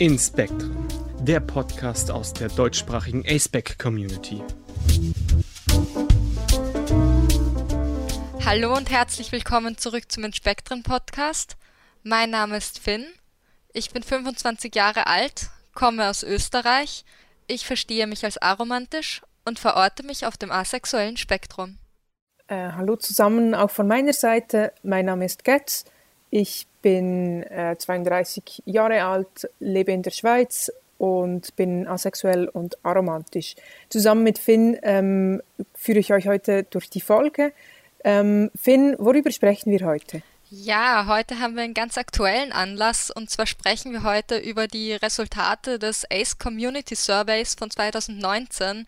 In Spectrum, der Podcast aus der deutschsprachigen ASPEC Community. Hallo und herzlich willkommen zurück zum Inspektren Podcast. Mein Name ist Finn. Ich bin 25 Jahre alt, komme aus Österreich. Ich verstehe mich als aromantisch und verorte mich auf dem asexuellen Spektrum. Äh, hallo zusammen, auch von meiner Seite. Mein Name ist Getz. Ich bin äh, 32 Jahre alt, lebe in der Schweiz und bin asexuell und aromantisch. Zusammen mit Finn ähm, führe ich euch heute durch die Folge. Ähm, Finn, worüber sprechen wir heute? Ja, heute haben wir einen ganz aktuellen Anlass und zwar sprechen wir heute über die Resultate des ACE Community Surveys von 2019,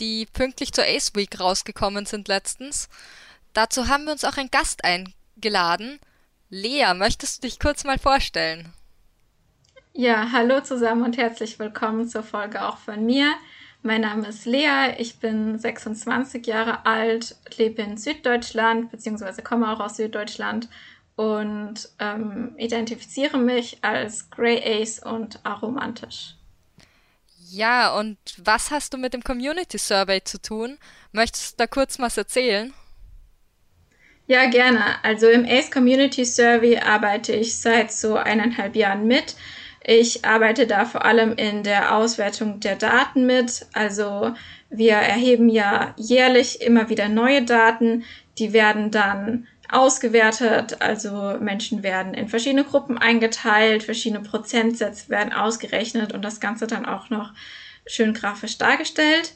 die pünktlich zur Ace Week rausgekommen sind letztens. Dazu haben wir uns auch einen Gast eingeladen. Lea, möchtest du dich kurz mal vorstellen? Ja, hallo zusammen und herzlich willkommen zur Folge auch von mir. Mein Name ist Lea, ich bin 26 Jahre alt, lebe in Süddeutschland bzw. komme auch aus Süddeutschland und ähm, identifiziere mich als Grey Ace und aromantisch. Ja, und was hast du mit dem Community Survey zu tun? Möchtest du da kurz was erzählen? Ja, gerne. Also im ACE Community Survey arbeite ich seit so eineinhalb Jahren mit. Ich arbeite da vor allem in der Auswertung der Daten mit. Also wir erheben ja jährlich immer wieder neue Daten. Die werden dann ausgewertet. Also Menschen werden in verschiedene Gruppen eingeteilt, verschiedene Prozentsätze werden ausgerechnet und das Ganze dann auch noch schön grafisch dargestellt.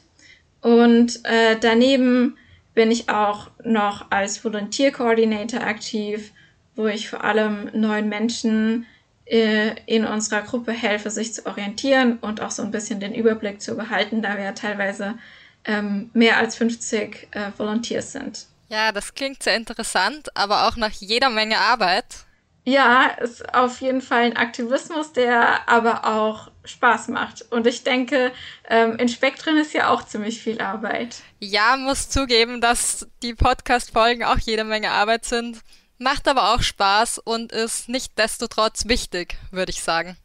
Und äh, daneben bin ich auch noch als Volunteer Coordinator aktiv, wo ich vor allem neuen Menschen äh, in unserer Gruppe helfe, sich zu orientieren und auch so ein bisschen den Überblick zu behalten, da wir ja teilweise ähm, mehr als 50 äh, Volunteers sind. Ja, das klingt sehr interessant, aber auch nach jeder Menge Arbeit. Ja, ist auf jeden Fall ein Aktivismus, der aber auch Spaß macht. Und ich denke, ähm, in Spektren ist ja auch ziemlich viel Arbeit. Ja, muss zugeben, dass die Podcast-Folgen auch jede Menge Arbeit sind. Macht aber auch Spaß und ist nicht destotrotz wichtig, würde ich sagen.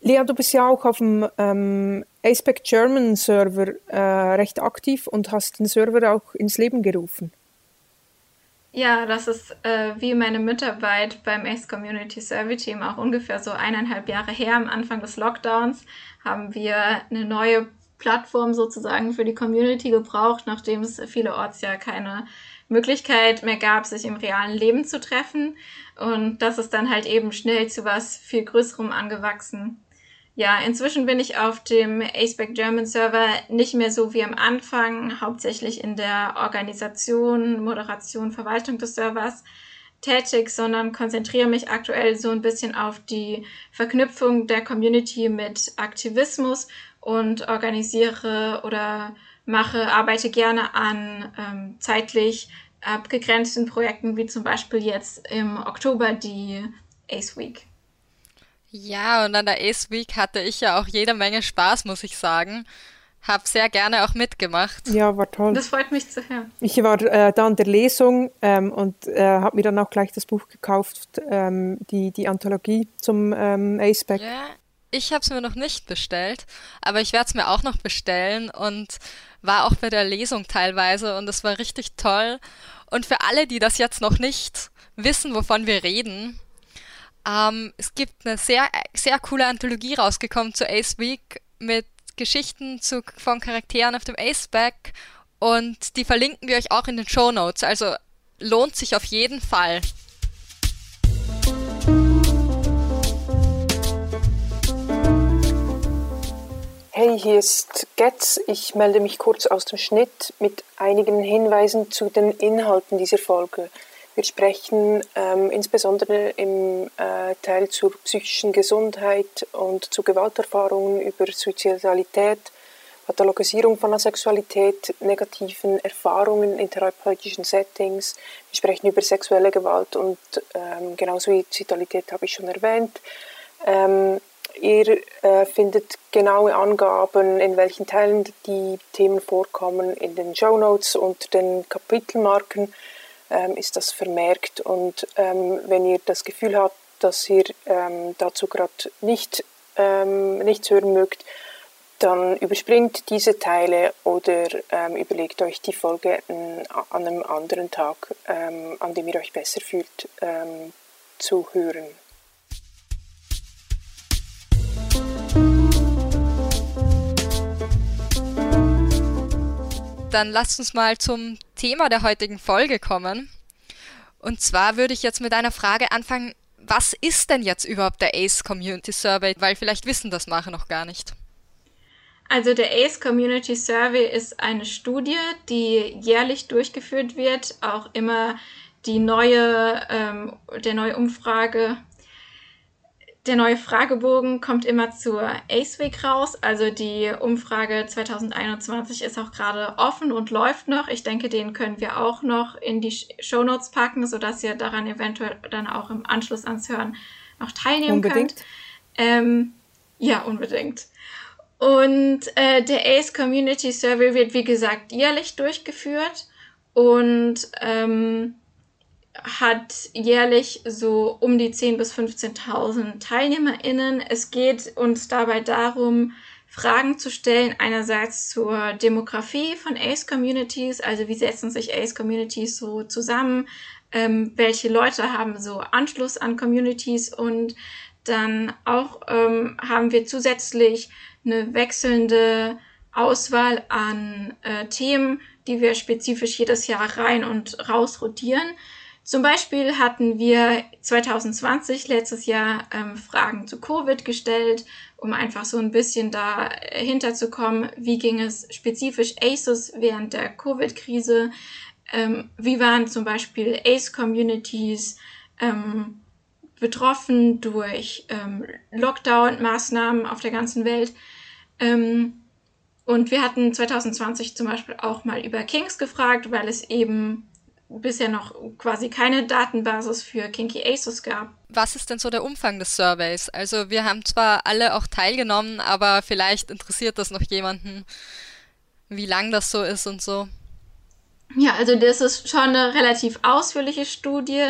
Lea, du bist ja auch auf dem ähm, ASPEC German Server äh, recht aktiv und hast den Server auch ins Leben gerufen. Ja, das ist äh, wie meine Mitarbeit beim ACE Community Survey Team auch ungefähr so eineinhalb Jahre her. Am Anfang des Lockdowns haben wir eine neue Plattform sozusagen für die Community gebraucht, nachdem es vielerorts ja keine Möglichkeit mehr gab, sich im realen Leben zu treffen. Und das ist dann halt eben schnell zu was viel Größerem angewachsen. Ja, inzwischen bin ich auf dem ASPEC German Server nicht mehr so wie am Anfang, hauptsächlich in der Organisation, Moderation, Verwaltung des Servers tätig, sondern konzentriere mich aktuell so ein bisschen auf die Verknüpfung der Community mit Aktivismus und organisiere oder mache, arbeite gerne an ähm, zeitlich abgegrenzten Projekten, wie zum Beispiel jetzt im Oktober die ACE Week. Ja, und an der Ace Week hatte ich ja auch jede Menge Spaß, muss ich sagen. Hab sehr gerne auch mitgemacht. Ja, war toll. Das freut mich zu hören. Ich war äh, da an der Lesung ähm, und äh, habe mir dann auch gleich das Buch gekauft, ähm, die, die Anthologie zum ähm, Aceback. Ja, ich habe es mir noch nicht bestellt, aber ich werde es mir auch noch bestellen und war auch bei der Lesung teilweise und es war richtig toll. Und für alle, die das jetzt noch nicht wissen, wovon wir reden, ähm, es gibt eine sehr, sehr coole Anthologie rausgekommen zu Ace Week mit Geschichten zu, von Charakteren auf dem Ace-Back und die verlinken wir euch auch in den Show Notes. Also lohnt sich auf jeden Fall. Hey, hier ist Getz. Ich melde mich kurz aus dem Schnitt mit einigen Hinweisen zu den Inhalten dieser Folge. Wir sprechen ähm, insbesondere im äh, Teil zur psychischen Gesundheit und zu Gewalterfahrungen über Suizidalität, Pathologisierung von Asexualität, negativen Erfahrungen in therapeutischen Settings. Wir sprechen über sexuelle Gewalt und ähm, genau Suizidalität habe ich schon erwähnt. Ähm, ihr äh, findet genaue Angaben, in welchen Teilen die Themen vorkommen, in den Show Notes und den Kapitelmarken ähm, ist das vermerkt. Und ähm, wenn ihr das Gefühl habt, dass ihr ähm, dazu gerade nicht ähm, nichts hören mögt, dann überspringt diese Teile oder ähm, überlegt euch die Folge an einem anderen Tag, ähm, an dem ihr euch besser fühlt, zu hören. Dann lasst uns mal zum Thema der heutigen Folge kommen. Und zwar würde ich jetzt mit einer Frage anfangen, was ist denn jetzt überhaupt der ACE Community Survey? Weil vielleicht wissen das manche noch gar nicht. Also der ACE Community Survey ist eine Studie, die jährlich durchgeführt wird, auch immer die neue, ähm, der neue Umfrage, der neue Fragebogen kommt immer zur ACE Week raus. Also die Umfrage 2021 ist auch gerade offen und läuft noch. Ich denke, den können wir auch noch in die Show Notes packen, sodass ihr daran eventuell dann auch im Anschluss ans Hören noch teilnehmen unbedingt. könnt. Ähm, ja, unbedingt. Und äh, der ACE Community Survey wird, wie gesagt, jährlich durchgeführt und ähm, hat jährlich so um die 10.000 bis 15.000 TeilnehmerInnen. Es geht uns dabei darum, Fragen zu stellen, einerseits zur Demografie von ACE-Communities, also wie setzen sich ACE-Communities so zusammen, ähm, welche Leute haben so Anschluss an Communities und dann auch ähm, haben wir zusätzlich eine wechselnde Auswahl an äh, Themen, die wir spezifisch jedes Jahr rein und raus rotieren. Zum Beispiel hatten wir 2020 letztes Jahr ähm, Fragen zu Covid gestellt, um einfach so ein bisschen dahinter zu kommen, wie ging es spezifisch ACEs während der Covid-Krise, ähm, wie waren zum Beispiel ACE-Communities ähm, betroffen durch ähm, Lockdown-Maßnahmen auf der ganzen Welt. Ähm, und wir hatten 2020 zum Beispiel auch mal über Kings gefragt, weil es eben bisher noch quasi keine Datenbasis für Kinky Aces gab. Was ist denn so der Umfang des Surveys? Also wir haben zwar alle auch teilgenommen, aber vielleicht interessiert das noch jemanden, wie lang das so ist und so. Ja, also das ist schon eine relativ ausführliche Studie.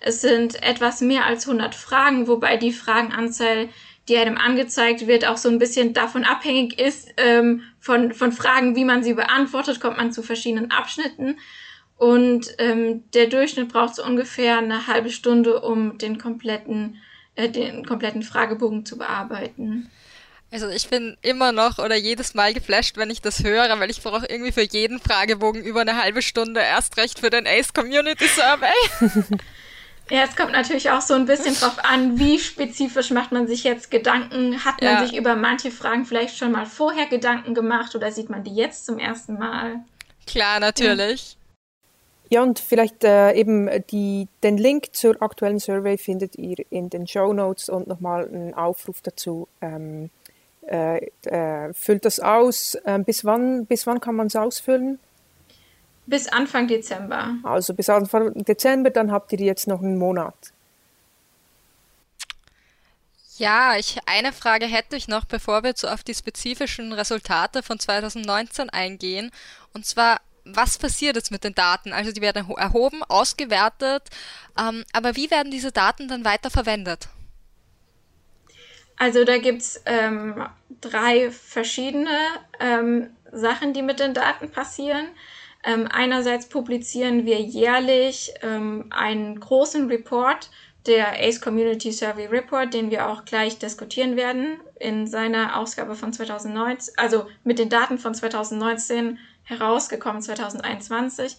Es sind etwas mehr als 100 Fragen, wobei die Fragenanzahl, die einem angezeigt wird, auch so ein bisschen davon abhängig ist, ähm, von, von Fragen, wie man sie beantwortet, kommt man zu verschiedenen Abschnitten. Und ähm, der Durchschnitt braucht so ungefähr eine halbe Stunde, um den kompletten, äh, den kompletten Fragebogen zu bearbeiten. Also ich bin immer noch oder jedes Mal geflasht, wenn ich das höre, weil ich brauche irgendwie für jeden Fragebogen über eine halbe Stunde erst recht für den ACE Community Survey. Ja, es kommt natürlich auch so ein bisschen drauf an, wie spezifisch macht man sich jetzt Gedanken. Hat man ja. sich über manche Fragen vielleicht schon mal vorher Gedanken gemacht oder sieht man die jetzt zum ersten Mal? Klar, natürlich. Ja, und vielleicht äh, eben die, den Link zur aktuellen Survey findet ihr in den Show Notes und nochmal einen Aufruf dazu. Ähm, äh, äh, füllt das aus. Ähm, bis, wann, bis wann kann man es ausfüllen? Bis Anfang Dezember. Also bis Anfang Dezember, dann habt ihr jetzt noch einen Monat. Ja, ich, eine Frage hätte ich noch, bevor wir so auf die spezifischen Resultate von 2019 eingehen. Und zwar, was passiert jetzt mit den Daten? Also die werden erhoben, ausgewertet, ähm, aber wie werden diese Daten dann weiter verwendet? Also da gibt es ähm, drei verschiedene ähm, Sachen, die mit den Daten passieren. Ähm, einerseits publizieren wir jährlich ähm, einen großen Report, der ACE Community Survey Report, den wir auch gleich diskutieren werden in seiner Ausgabe von 2019, also mit den Daten von 2019 herausgekommen 2021.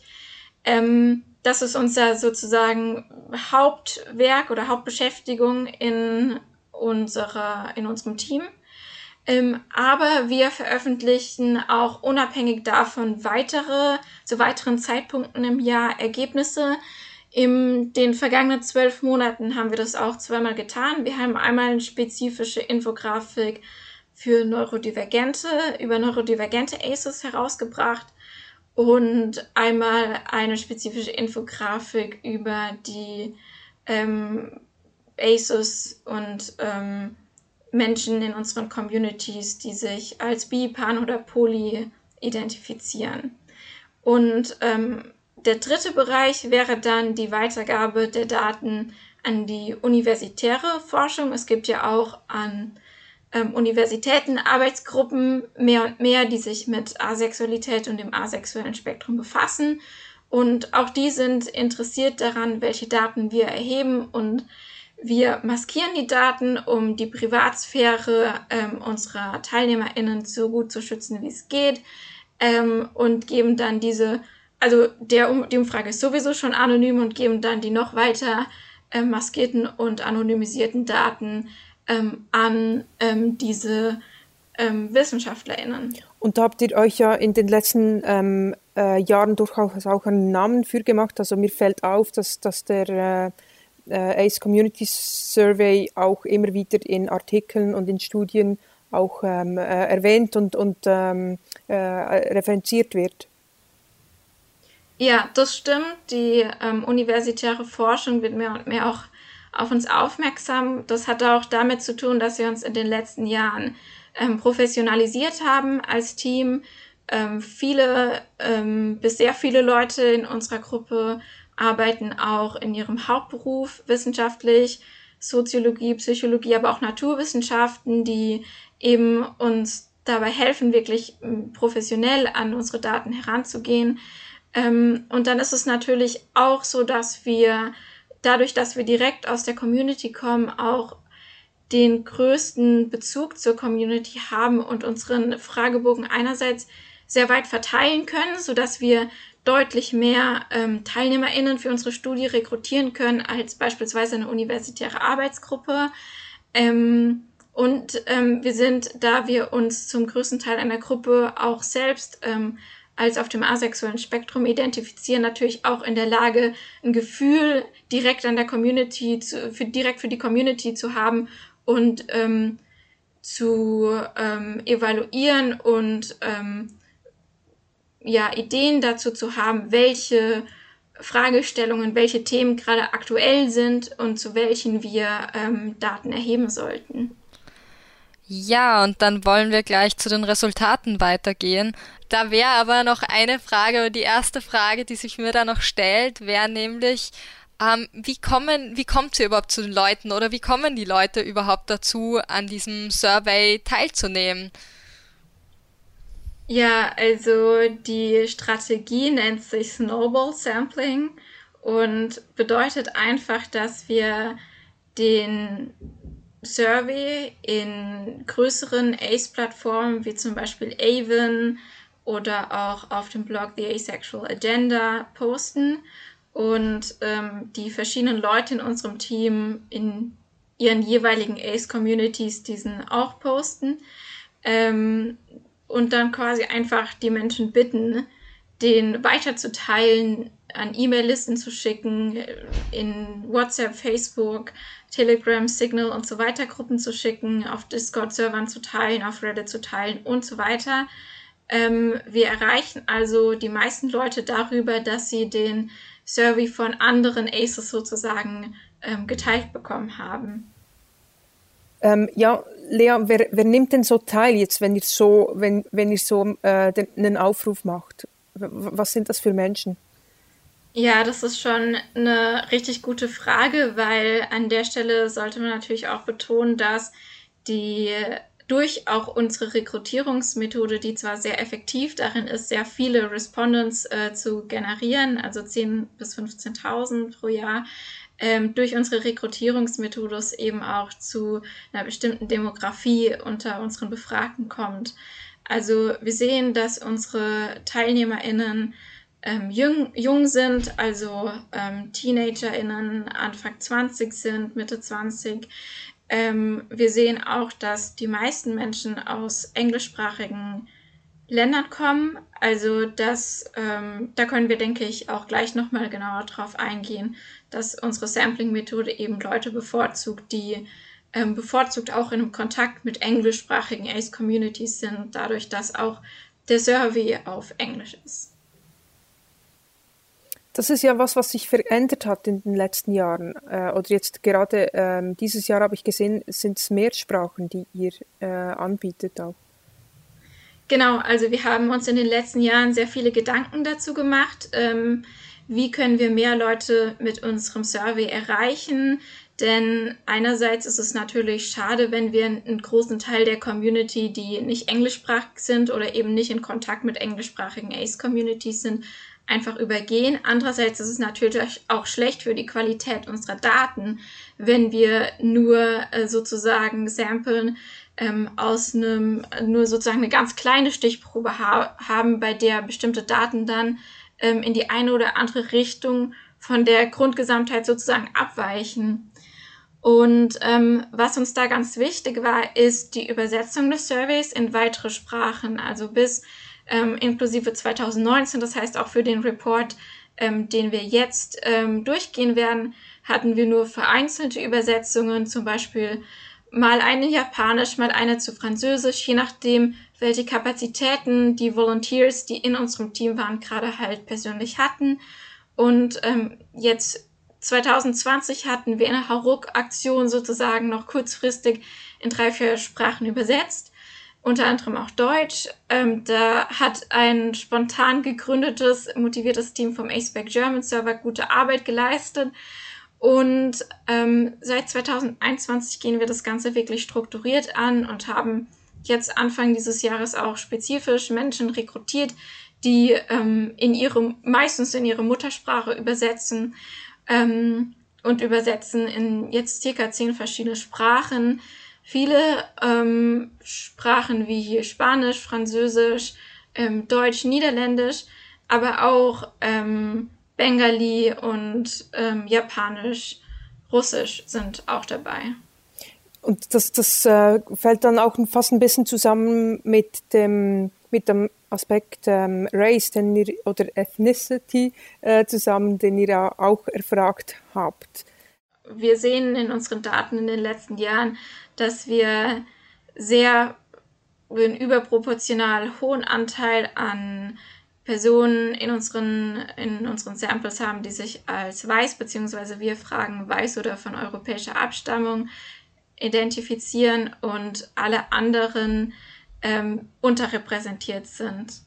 Ähm, das ist unser sozusagen Hauptwerk oder Hauptbeschäftigung in, unserer, in unserem Team. Ähm, aber wir veröffentlichen auch unabhängig davon weitere, zu weiteren Zeitpunkten im Jahr Ergebnisse. In den vergangenen zwölf Monaten haben wir das auch zweimal getan. Wir haben einmal eine spezifische Infografik für Neurodivergente, über neurodivergente ACEs herausgebracht und einmal eine spezifische Infografik über die ähm, ACEs und ähm, Menschen in unseren Communities, die sich als bi, pan oder poly identifizieren. Und ähm, der dritte Bereich wäre dann die Weitergabe der Daten an die universitäre Forschung. Es gibt ja auch an ähm, Universitäten Arbeitsgruppen mehr und mehr, die sich mit Asexualität und dem asexuellen Spektrum befassen. Und auch die sind interessiert daran, welche Daten wir erheben und wir maskieren die Daten, um die Privatsphäre ähm, unserer TeilnehmerInnen so gut zu schützen, wie es geht, ähm, und geben dann diese, also der, die Umfrage ist sowieso schon anonym und geben dann die noch weiter äh, maskierten und anonymisierten Daten ähm, an ähm, diese ähm, WissenschaftlerInnen. Und da habt ihr euch ja in den letzten ähm, äh, Jahren durchaus auch einen Namen für gemacht. Also mir fällt auf, dass, dass der äh, äh, ACE Community Survey auch immer wieder in Artikeln und in Studien auch ähm, äh, erwähnt und, und ähm, äh, referenziert wird. Ja, das stimmt. Die ähm, universitäre Forschung wird mehr und mehr auch auf uns aufmerksam. Das hat auch damit zu tun, dass wir uns in den letzten Jahren ähm, professionalisiert haben als Team. Ähm, viele, ähm, bis sehr viele Leute in unserer Gruppe arbeiten auch in ihrem Hauptberuf wissenschaftlich, Soziologie, Psychologie, aber auch Naturwissenschaften, die eben uns dabei helfen, wirklich ähm, professionell an unsere Daten heranzugehen. Ähm, und dann ist es natürlich auch so, dass wir dadurch, dass wir direkt aus der Community kommen, auch den größten Bezug zur Community haben und unseren Fragebogen einerseits sehr weit verteilen können, so dass wir deutlich mehr ähm, TeilnehmerInnen für unsere Studie rekrutieren können als beispielsweise eine universitäre Arbeitsgruppe. Ähm, und ähm, wir sind, da wir uns zum größten Teil einer Gruppe auch selbst ähm, als auf dem asexuellen Spektrum identifizieren, natürlich auch in der Lage, ein Gefühl direkt an der Community, zu, für, direkt für die Community zu haben und ähm, zu ähm, evaluieren und ähm, ja, Ideen dazu zu haben, welche Fragestellungen, welche Themen gerade aktuell sind und zu welchen wir ähm, Daten erheben sollten. Ja, und dann wollen wir gleich zu den Resultaten weitergehen. Da wäre aber noch eine Frage, die erste Frage, die sich mir da noch stellt, wäre nämlich, ähm, wie kommen, wie kommt ihr überhaupt zu den Leuten oder wie kommen die Leute überhaupt dazu, an diesem Survey teilzunehmen? Ja, also die Strategie nennt sich Snowball Sampling und bedeutet einfach, dass wir den Survey in größeren ACE-Plattformen wie zum Beispiel Avon oder auch auf dem Blog The Asexual Agenda posten und ähm, die verschiedenen Leute in unserem Team in ihren jeweiligen ACE-Communities diesen auch posten ähm, und dann quasi einfach die Menschen bitten, den weiterzuteilen, an E-Mail-Listen zu schicken, in WhatsApp, Facebook, Telegram, Signal und so weiter Gruppen zu schicken, auf Discord-Servern zu teilen, auf Reddit zu teilen und so weiter. Ähm, wir erreichen also die meisten Leute darüber, dass sie den Survey von anderen Aces sozusagen ähm, geteilt bekommen haben. Ähm, ja, Lea, wer, wer, nimmt denn so teil jetzt, wenn ihr so, wenn, wenn ihr so äh, den, einen Aufruf macht? Was sind das für Menschen? Ja, das ist schon eine richtig gute Frage, weil an der Stelle sollte man natürlich auch betonen, dass die durch auch unsere Rekrutierungsmethode, die zwar sehr effektiv darin ist, sehr viele Respondents äh, zu generieren, also 10.000 bis 15.000 pro Jahr, ähm, durch unsere Rekrutierungsmethode eben auch zu einer bestimmten Demografie unter unseren Befragten kommt. Also wir sehen, dass unsere TeilnehmerInnen ähm, jung, jung sind, also ähm, TeenagerInnen Anfang 20 sind, Mitte 20. Ähm, wir sehen auch, dass die meisten Menschen aus englischsprachigen Ländern kommen. Also das, ähm, da können wir, denke ich, auch gleich nochmal genauer drauf eingehen, dass unsere Sampling-Methode eben Leute bevorzugt, die ähm, bevorzugt auch in Kontakt mit englischsprachigen ACE-Communities sind, dadurch, dass auch der Survey auf Englisch ist. Das ist ja was, was sich verändert hat in den letzten Jahren. Äh, oder jetzt gerade ähm, dieses Jahr habe ich gesehen, sind es mehr Sprachen, die ihr äh, anbietet auch. Genau, also wir haben uns in den letzten Jahren sehr viele Gedanken dazu gemacht. Ähm, wie können wir mehr Leute mit unserem Survey erreichen, Denn einerseits ist es natürlich schade, wenn wir einen großen Teil der Community, die nicht englischsprachig sind oder eben nicht in Kontakt mit englischsprachigen ACE-Communities sind, einfach übergehen. Andererseits ist es natürlich auch schlecht für die Qualität unserer Daten, wenn wir nur äh, sozusagen samplen ähm, aus einem, nur sozusagen eine ganz kleine Stichprobe ha haben, bei der bestimmte Daten dann ähm, in die eine oder andere Richtung von der Grundgesamtheit sozusagen abweichen. Und ähm, was uns da ganz wichtig war, ist die Übersetzung des Surveys in weitere Sprachen, also bis ähm, inklusive 2019, das heißt auch für den Report, ähm, den wir jetzt ähm, durchgehen werden, hatten wir nur vereinzelte Übersetzungen, zum Beispiel mal eine Japanisch, mal eine zu Französisch, je nachdem, welche Kapazitäten die Volunteers, die in unserem Team waren, gerade halt persönlich hatten. Und ähm, jetzt 2020 hatten wir eine Haruk-Aktion sozusagen noch kurzfristig in drei, vier Sprachen übersetzt, unter anderem auch Deutsch. Ähm, da hat ein spontan gegründetes, motiviertes Team vom AceBack German Server gute Arbeit geleistet. Und ähm, seit 2021 gehen wir das Ganze wirklich strukturiert an und haben jetzt Anfang dieses Jahres auch spezifisch Menschen rekrutiert, die ähm, in ihre, meistens in ihre Muttersprache übersetzen ähm, und übersetzen in jetzt circa zehn verschiedene Sprachen. Viele ähm, Sprachen wie Spanisch, Französisch, ähm, Deutsch, Niederländisch, aber auch ähm, Bengali und ähm, Japanisch, Russisch sind auch dabei. Und das, das äh, fällt dann auch fast ein bisschen zusammen mit dem, mit dem Aspekt ähm, Race ihr, oder Ethnicity äh, zusammen, den ihr ja auch erfragt habt. Wir sehen in unseren Daten in den letzten Jahren, dass wir sehr einen überproportional hohen Anteil an Personen in unseren, in unseren Samples haben, die sich als weiß, beziehungsweise wir fragen weiß oder von europäischer Abstammung identifizieren und alle anderen ähm, unterrepräsentiert sind.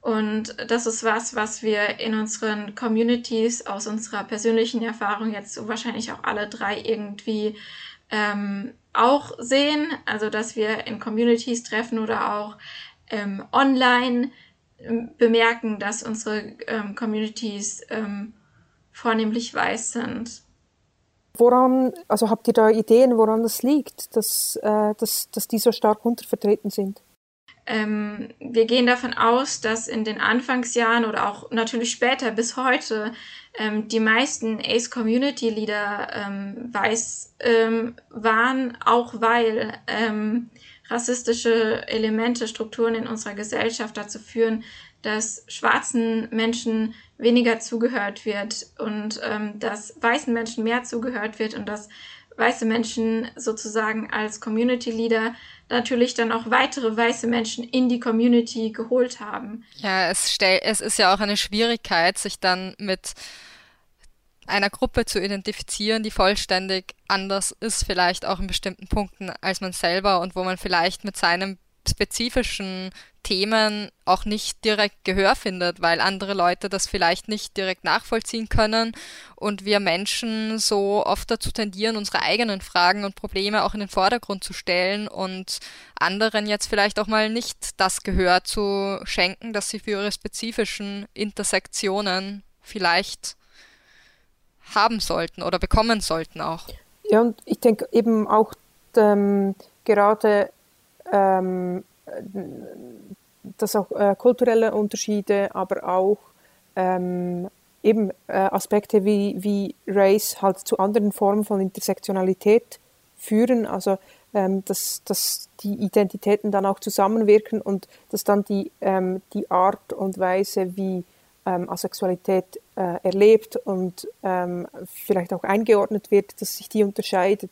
Und das ist was, was wir in unseren Communities aus unserer persönlichen Erfahrung jetzt wahrscheinlich auch alle drei irgendwie ähm, auch sehen. Also, dass wir in Communities treffen oder auch ähm, online ähm, bemerken, dass unsere ähm, Communities ähm, vornehmlich weiß sind. Woran, also habt ihr da Ideen, woran das liegt, dass, äh, dass, dass die so stark untervertreten sind? Ähm, wir gehen davon aus, dass in den Anfangsjahren oder auch natürlich später bis heute ähm, die meisten Ace Community Leader ähm, weiß ähm, waren, auch weil ähm, rassistische Elemente, Strukturen in unserer Gesellschaft dazu führen, dass schwarzen Menschen weniger zugehört wird und ähm, dass weißen Menschen mehr zugehört wird und dass weiße Menschen sozusagen als Community Leader natürlich dann auch weitere weiße Menschen in die Community geholt haben. Ja, es, stell, es ist ja auch eine Schwierigkeit, sich dann mit einer Gruppe zu identifizieren, die vollständig anders ist, vielleicht auch in bestimmten Punkten als man selber und wo man vielleicht mit seinem spezifischen Themen auch nicht direkt Gehör findet, weil andere Leute das vielleicht nicht direkt nachvollziehen können und wir Menschen so oft dazu tendieren, unsere eigenen Fragen und Probleme auch in den Vordergrund zu stellen und anderen jetzt vielleicht auch mal nicht das Gehör zu schenken, das sie für ihre spezifischen Intersektionen vielleicht haben sollten oder bekommen sollten auch. Ja, und ich denke eben auch ähm, gerade ähm, dass auch äh, kulturelle Unterschiede, aber auch ähm, eben äh, Aspekte wie, wie Race halt zu anderen Formen von Intersektionalität führen, also ähm, dass, dass die Identitäten dann auch zusammenwirken und dass dann die, ähm, die Art und Weise, wie ähm, Asexualität äh, erlebt und ähm, vielleicht auch eingeordnet wird, dass sich die unterscheidet.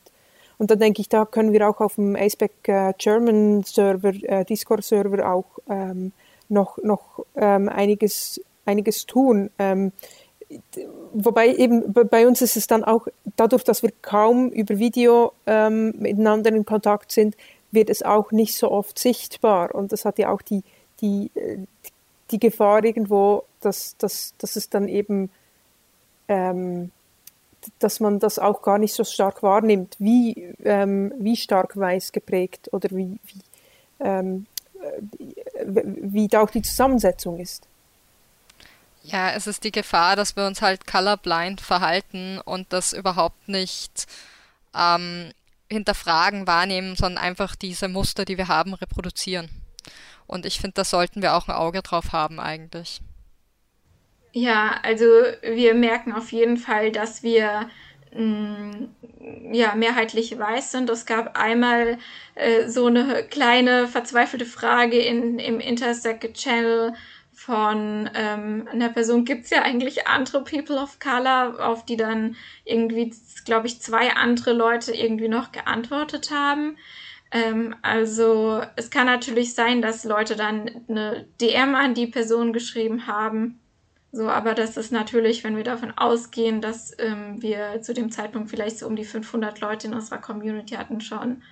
Und dann denke ich, da können wir auch auf dem Aceback äh, German Server, äh, Discord Server auch ähm, noch, noch ähm, einiges, einiges tun. Ähm, wobei eben bei uns ist es dann auch dadurch, dass wir kaum über Video ähm, miteinander in Kontakt sind, wird es auch nicht so oft sichtbar. Und das hat ja auch die, die, äh, die Gefahr irgendwo, dass, dass, dass es dann eben ähm, dass man das auch gar nicht so stark wahrnimmt, wie, ähm, wie stark weiß geprägt oder wie, wie, ähm, wie da auch die Zusammensetzung ist. Ja, es ist die Gefahr, dass wir uns halt colorblind verhalten und das überhaupt nicht ähm, hinterfragen, wahrnehmen, sondern einfach diese Muster, die wir haben, reproduzieren. Und ich finde, da sollten wir auch ein Auge drauf haben eigentlich. Ja, also wir merken auf jeden Fall, dass wir mh, mm, ja, mehrheitlich weiß sind. Es gab einmal äh, so eine kleine verzweifelte Frage in, im Intersect Channel von ähm, einer Person, gibt es ja eigentlich andere People of Color, auf die dann irgendwie, glaube ich, zwei andere Leute irgendwie noch geantwortet haben. Ähm, also es kann natürlich sein, dass Leute dann eine DM an die Person geschrieben haben so, aber das ist natürlich, wenn wir davon ausgehen, dass ähm, wir zu dem Zeitpunkt vielleicht so um die 500 Leute in unserer Community hatten, schon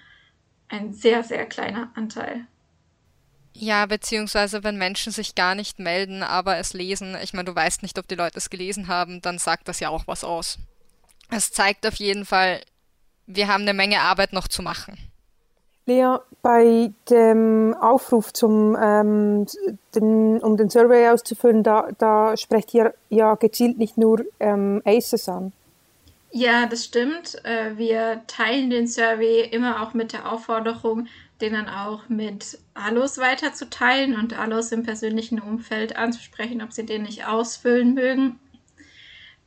ein sehr, sehr kleiner Anteil. Ja, beziehungsweise wenn Menschen sich gar nicht melden, aber es lesen, ich meine, du weißt nicht, ob die Leute es gelesen haben, dann sagt das ja auch was aus. Es zeigt auf jeden Fall, wir haben eine Menge Arbeit noch zu machen. Lea, bei dem Aufruf, zum, ähm, den, um den Survey auszufüllen, da, da sprecht ihr ja gezielt nicht nur ähm, ACES an. Ja, das stimmt. Äh, wir teilen den Survey immer auch mit der Aufforderung, den dann auch mit Allos weiterzuteilen und Allos im persönlichen Umfeld anzusprechen, ob sie den nicht ausfüllen mögen.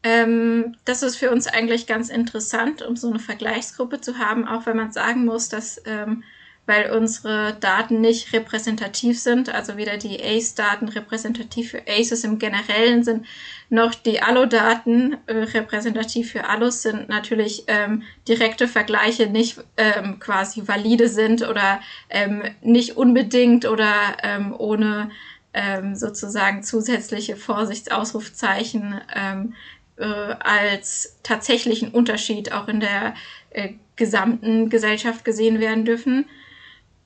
Ähm, das ist für uns eigentlich ganz interessant, um so eine Vergleichsgruppe zu haben, auch wenn man sagen muss, dass ähm, weil unsere Daten nicht repräsentativ sind, also weder die ACE-Daten repräsentativ für ACEs im Generellen sind, noch die Allo-Daten äh, repräsentativ für Allos sind, natürlich ähm, direkte Vergleiche nicht ähm, quasi valide sind oder ähm, nicht unbedingt oder ähm, ohne sozusagen zusätzliche Vorsichtsausrufzeichen ähm, äh, als tatsächlichen Unterschied auch in der äh, gesamten Gesellschaft gesehen werden dürfen.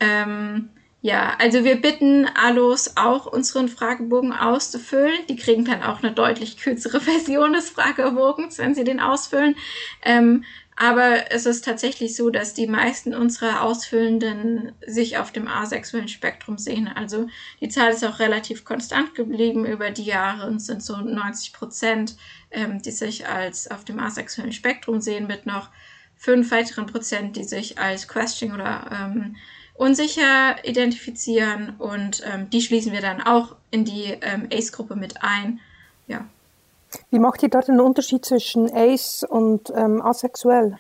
Ähm, ja, also wir bitten Allos auch unseren Fragebogen auszufüllen. Die kriegen dann auch eine deutlich kürzere Version des Fragebogens, wenn sie den ausfüllen. Ähm, aber es ist tatsächlich so, dass die meisten unserer Ausfüllenden sich auf dem asexuellen Spektrum sehen. Also die Zahl ist auch relativ konstant geblieben über die Jahre und sind so 90 Prozent, ähm, die sich als auf dem asexuellen Spektrum sehen, mit noch fünf weiteren Prozent, die sich als Questioning oder ähm, unsicher identifizieren und ähm, die schließen wir dann auch in die ähm, ACE-Gruppe mit ein. Ja. Wie macht ihr da den Unterschied zwischen ACE und ähm, asexuell?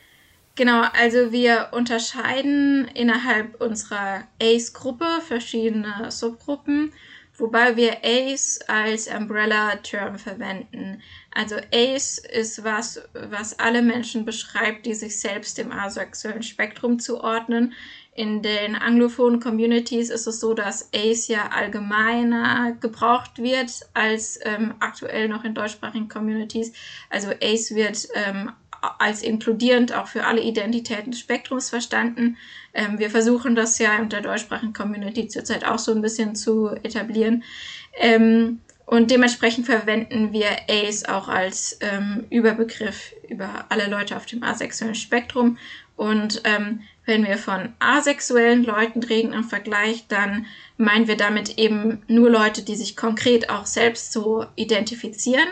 Genau, also wir unterscheiden innerhalb unserer ACE-Gruppe verschiedene Subgruppen, wobei wir ACE als Umbrella-Term verwenden. Also ACE ist was, was alle Menschen beschreibt, die sich selbst dem asexuellen Spektrum zuordnen. In den anglophonen Communities ist es so, dass ACE ja allgemeiner gebraucht wird als ähm, aktuell noch in deutschsprachigen Communities. Also ACE wird ähm, als inkludierend auch für alle Identitäten des Spektrums verstanden. Ähm, wir versuchen das ja in der deutschsprachigen Community zurzeit auch so ein bisschen zu etablieren. Ähm, und dementsprechend verwenden wir ACE auch als ähm, Überbegriff über alle Leute auf dem asexuellen Spektrum. Und ähm, wenn wir von asexuellen Leuten reden im Vergleich, dann meinen wir damit eben nur Leute, die sich konkret auch selbst so identifizieren.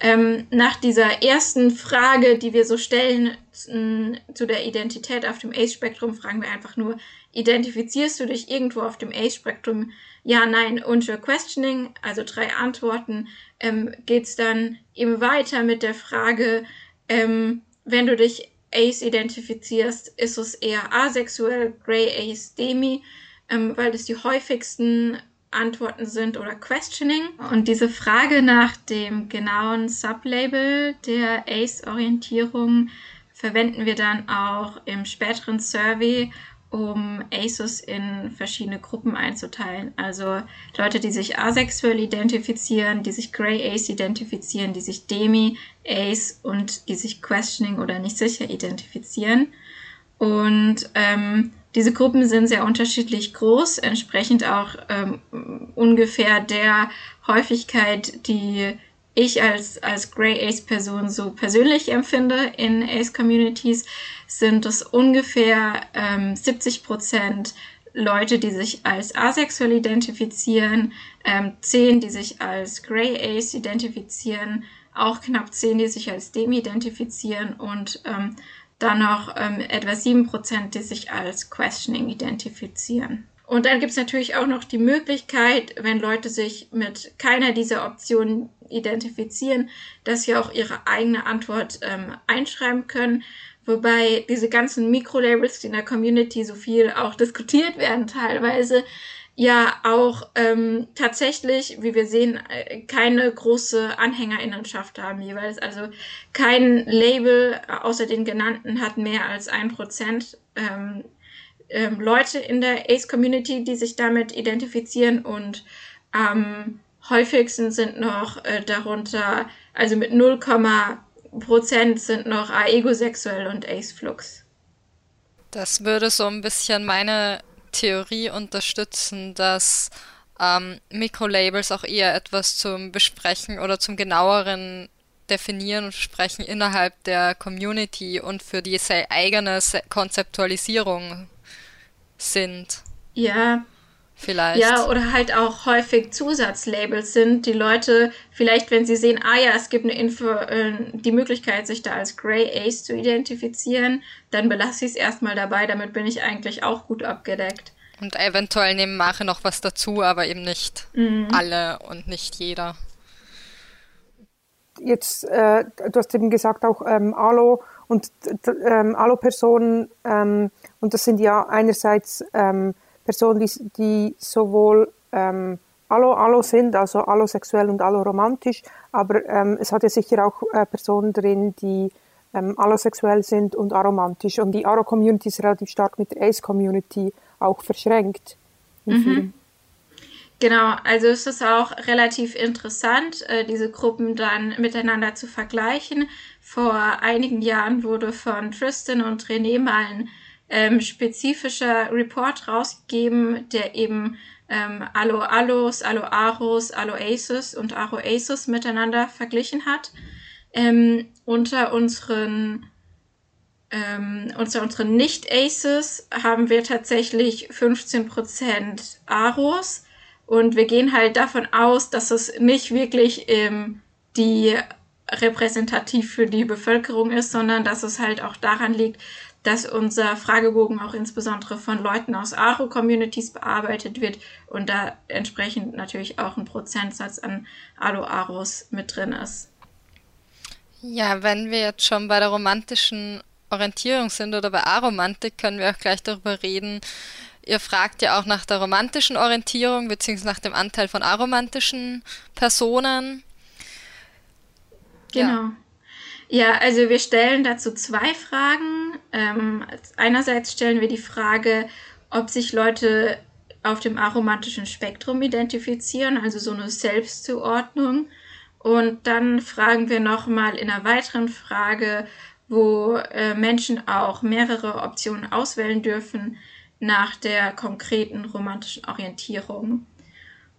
Ähm, nach dieser ersten Frage, die wir so stellen zu der Identität auf dem ACE-Spektrum, fragen wir einfach nur, identifizierst du dich irgendwo auf dem ACE-Spektrum? Ja, nein, unter Questioning, also drei Antworten, ähm, geht dann eben weiter mit der Frage, ähm, wenn du dich Ace identifizierst, ist es eher asexuell, Grey Ace, Demi, ähm, weil das die häufigsten Antworten sind oder Questioning. Und diese Frage nach dem genauen Sublabel der Ace-Orientierung verwenden wir dann auch im späteren Survey, um ACEs in verschiedene Gruppen einzuteilen. Also Leute, die sich asexuell identifizieren, die sich Grey Ace identifizieren, die sich Demi Ace und die sich Questioning oder nicht sicher identifizieren. Und ähm, diese Gruppen sind sehr unterschiedlich groß, entsprechend auch ähm, ungefähr der Häufigkeit, die ich als, als Grey Ace Person so persönlich empfinde in Ace Communities, sind es ungefähr ähm, 70 Prozent Leute, die sich als asexuell identifizieren, ähm, 10, die sich als Grey Ace identifizieren, auch knapp 10, die sich als Demi identifizieren und ähm, dann noch ähm, etwa 7 Prozent, die sich als Questioning identifizieren. Und dann gibt es natürlich auch noch die Möglichkeit, wenn Leute sich mit keiner dieser Optionen identifizieren, dass sie auch ihre eigene Antwort ähm, einschreiben können. Wobei diese ganzen Mikrolabels, die in der Community so viel auch diskutiert werden teilweise, ja auch ähm, tatsächlich, wie wir sehen, äh, keine große Anhängerinnenschaft haben jeweils. Also kein Label außer den genannten hat mehr als ein Prozent ähm, ähm, Leute in der Ace-Community, die sich damit identifizieren und am häufigsten sind noch äh, darunter, also mit 0, Prozent sind noch aegosexuell und Ace-Flux. Das würde so ein bisschen meine Theorie unterstützen, dass ähm, Mikrolabels auch eher etwas zum Besprechen oder zum genaueren Definieren und Sprechen innerhalb der Community und für die eigene Konzeptualisierung sind. Ja, vielleicht. Ja, oder halt auch häufig Zusatzlabels sind, die Leute vielleicht, wenn sie sehen, ah ja, es gibt eine Info, äh, die Möglichkeit, sich da als Grey Ace zu identifizieren, dann belasse ich es erstmal dabei, damit bin ich eigentlich auch gut abgedeckt. Und eventuell nehmen Mache noch was dazu, aber eben nicht mhm. alle und nicht jeder. Jetzt, äh, du hast eben gesagt, auch ähm, Alo und ähm, Alo-Personen, ähm, und das sind ja einerseits ähm, Personen, die, die sowohl ähm, allo-allo sind, also allosexuell und alloromantisch, aber ähm, es hat ja sicher auch äh, Personen drin, die ähm, allosexuell sind und aromantisch. Und die Aro-Community ist relativ stark mit der Ace-Community auch verschränkt. Mhm. Genau, also es ist auch relativ interessant, äh, diese Gruppen dann miteinander zu vergleichen. Vor einigen Jahren wurde von Tristan und René mal ein ähm, spezifischer Report rausgegeben, der eben ähm, Allo Allos, Allo Aros, Allo Aces und Aro Aces miteinander verglichen hat. Ähm, unter unseren ähm, unter unseren Nicht-Aces haben wir tatsächlich 15% Aros und wir gehen halt davon aus, dass es nicht wirklich ähm, die repräsentativ für die Bevölkerung ist, sondern dass es halt auch daran liegt, dass unser Fragebogen auch insbesondere von Leuten aus Aro-Communities bearbeitet wird und da entsprechend natürlich auch ein Prozentsatz an Alo-Aros mit drin ist. Ja, wenn wir jetzt schon bei der romantischen Orientierung sind oder bei Aromantik, können wir auch gleich darüber reden. Ihr fragt ja auch nach der romantischen Orientierung bzw. nach dem Anteil von aromantischen Personen. Genau. Ja. Ja, also wir stellen dazu zwei Fragen. Ähm, einerseits stellen wir die Frage, ob sich Leute auf dem aromantischen Spektrum identifizieren, also so eine Selbstzuordnung. Und dann fragen wir nochmal in einer weiteren Frage, wo äh, Menschen auch mehrere Optionen auswählen dürfen nach der konkreten romantischen Orientierung.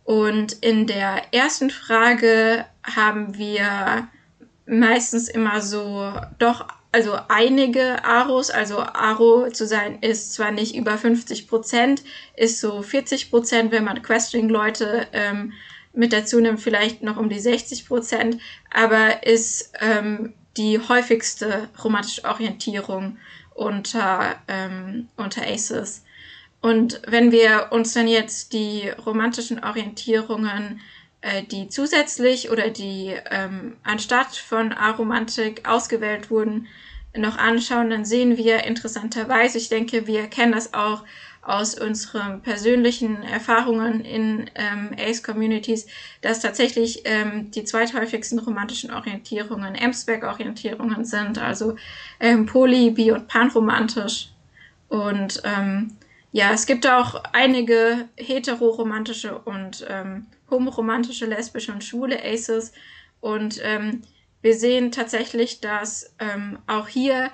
Und in der ersten Frage haben wir meistens immer so doch, also einige Aros, also Aro zu sein ist zwar nicht über 50 Prozent, ist so 40 Prozent, wenn man Questioning-Leute ähm, mit dazu nimmt, vielleicht noch um die 60 Prozent, aber ist ähm, die häufigste romantische Orientierung unter, ähm, unter Aces. Und wenn wir uns dann jetzt die romantischen Orientierungen äh, die zusätzlich oder die ähm, anstatt von Aromantik ausgewählt wurden, noch anschauen, dann sehen wir interessanterweise, ich denke, wir kennen das auch aus unseren persönlichen Erfahrungen in ähm, Ace-Communities, dass tatsächlich ähm, die zweithäufigsten romantischen Orientierungen M-Spec-Orientierungen sind, also ähm, poly, bi und panromantisch. Und ähm, ja, es gibt auch einige heteroromantische und ähm, homoromantische, lesbische und schwule Aces. Und ähm, wir sehen tatsächlich, dass ähm, auch hier,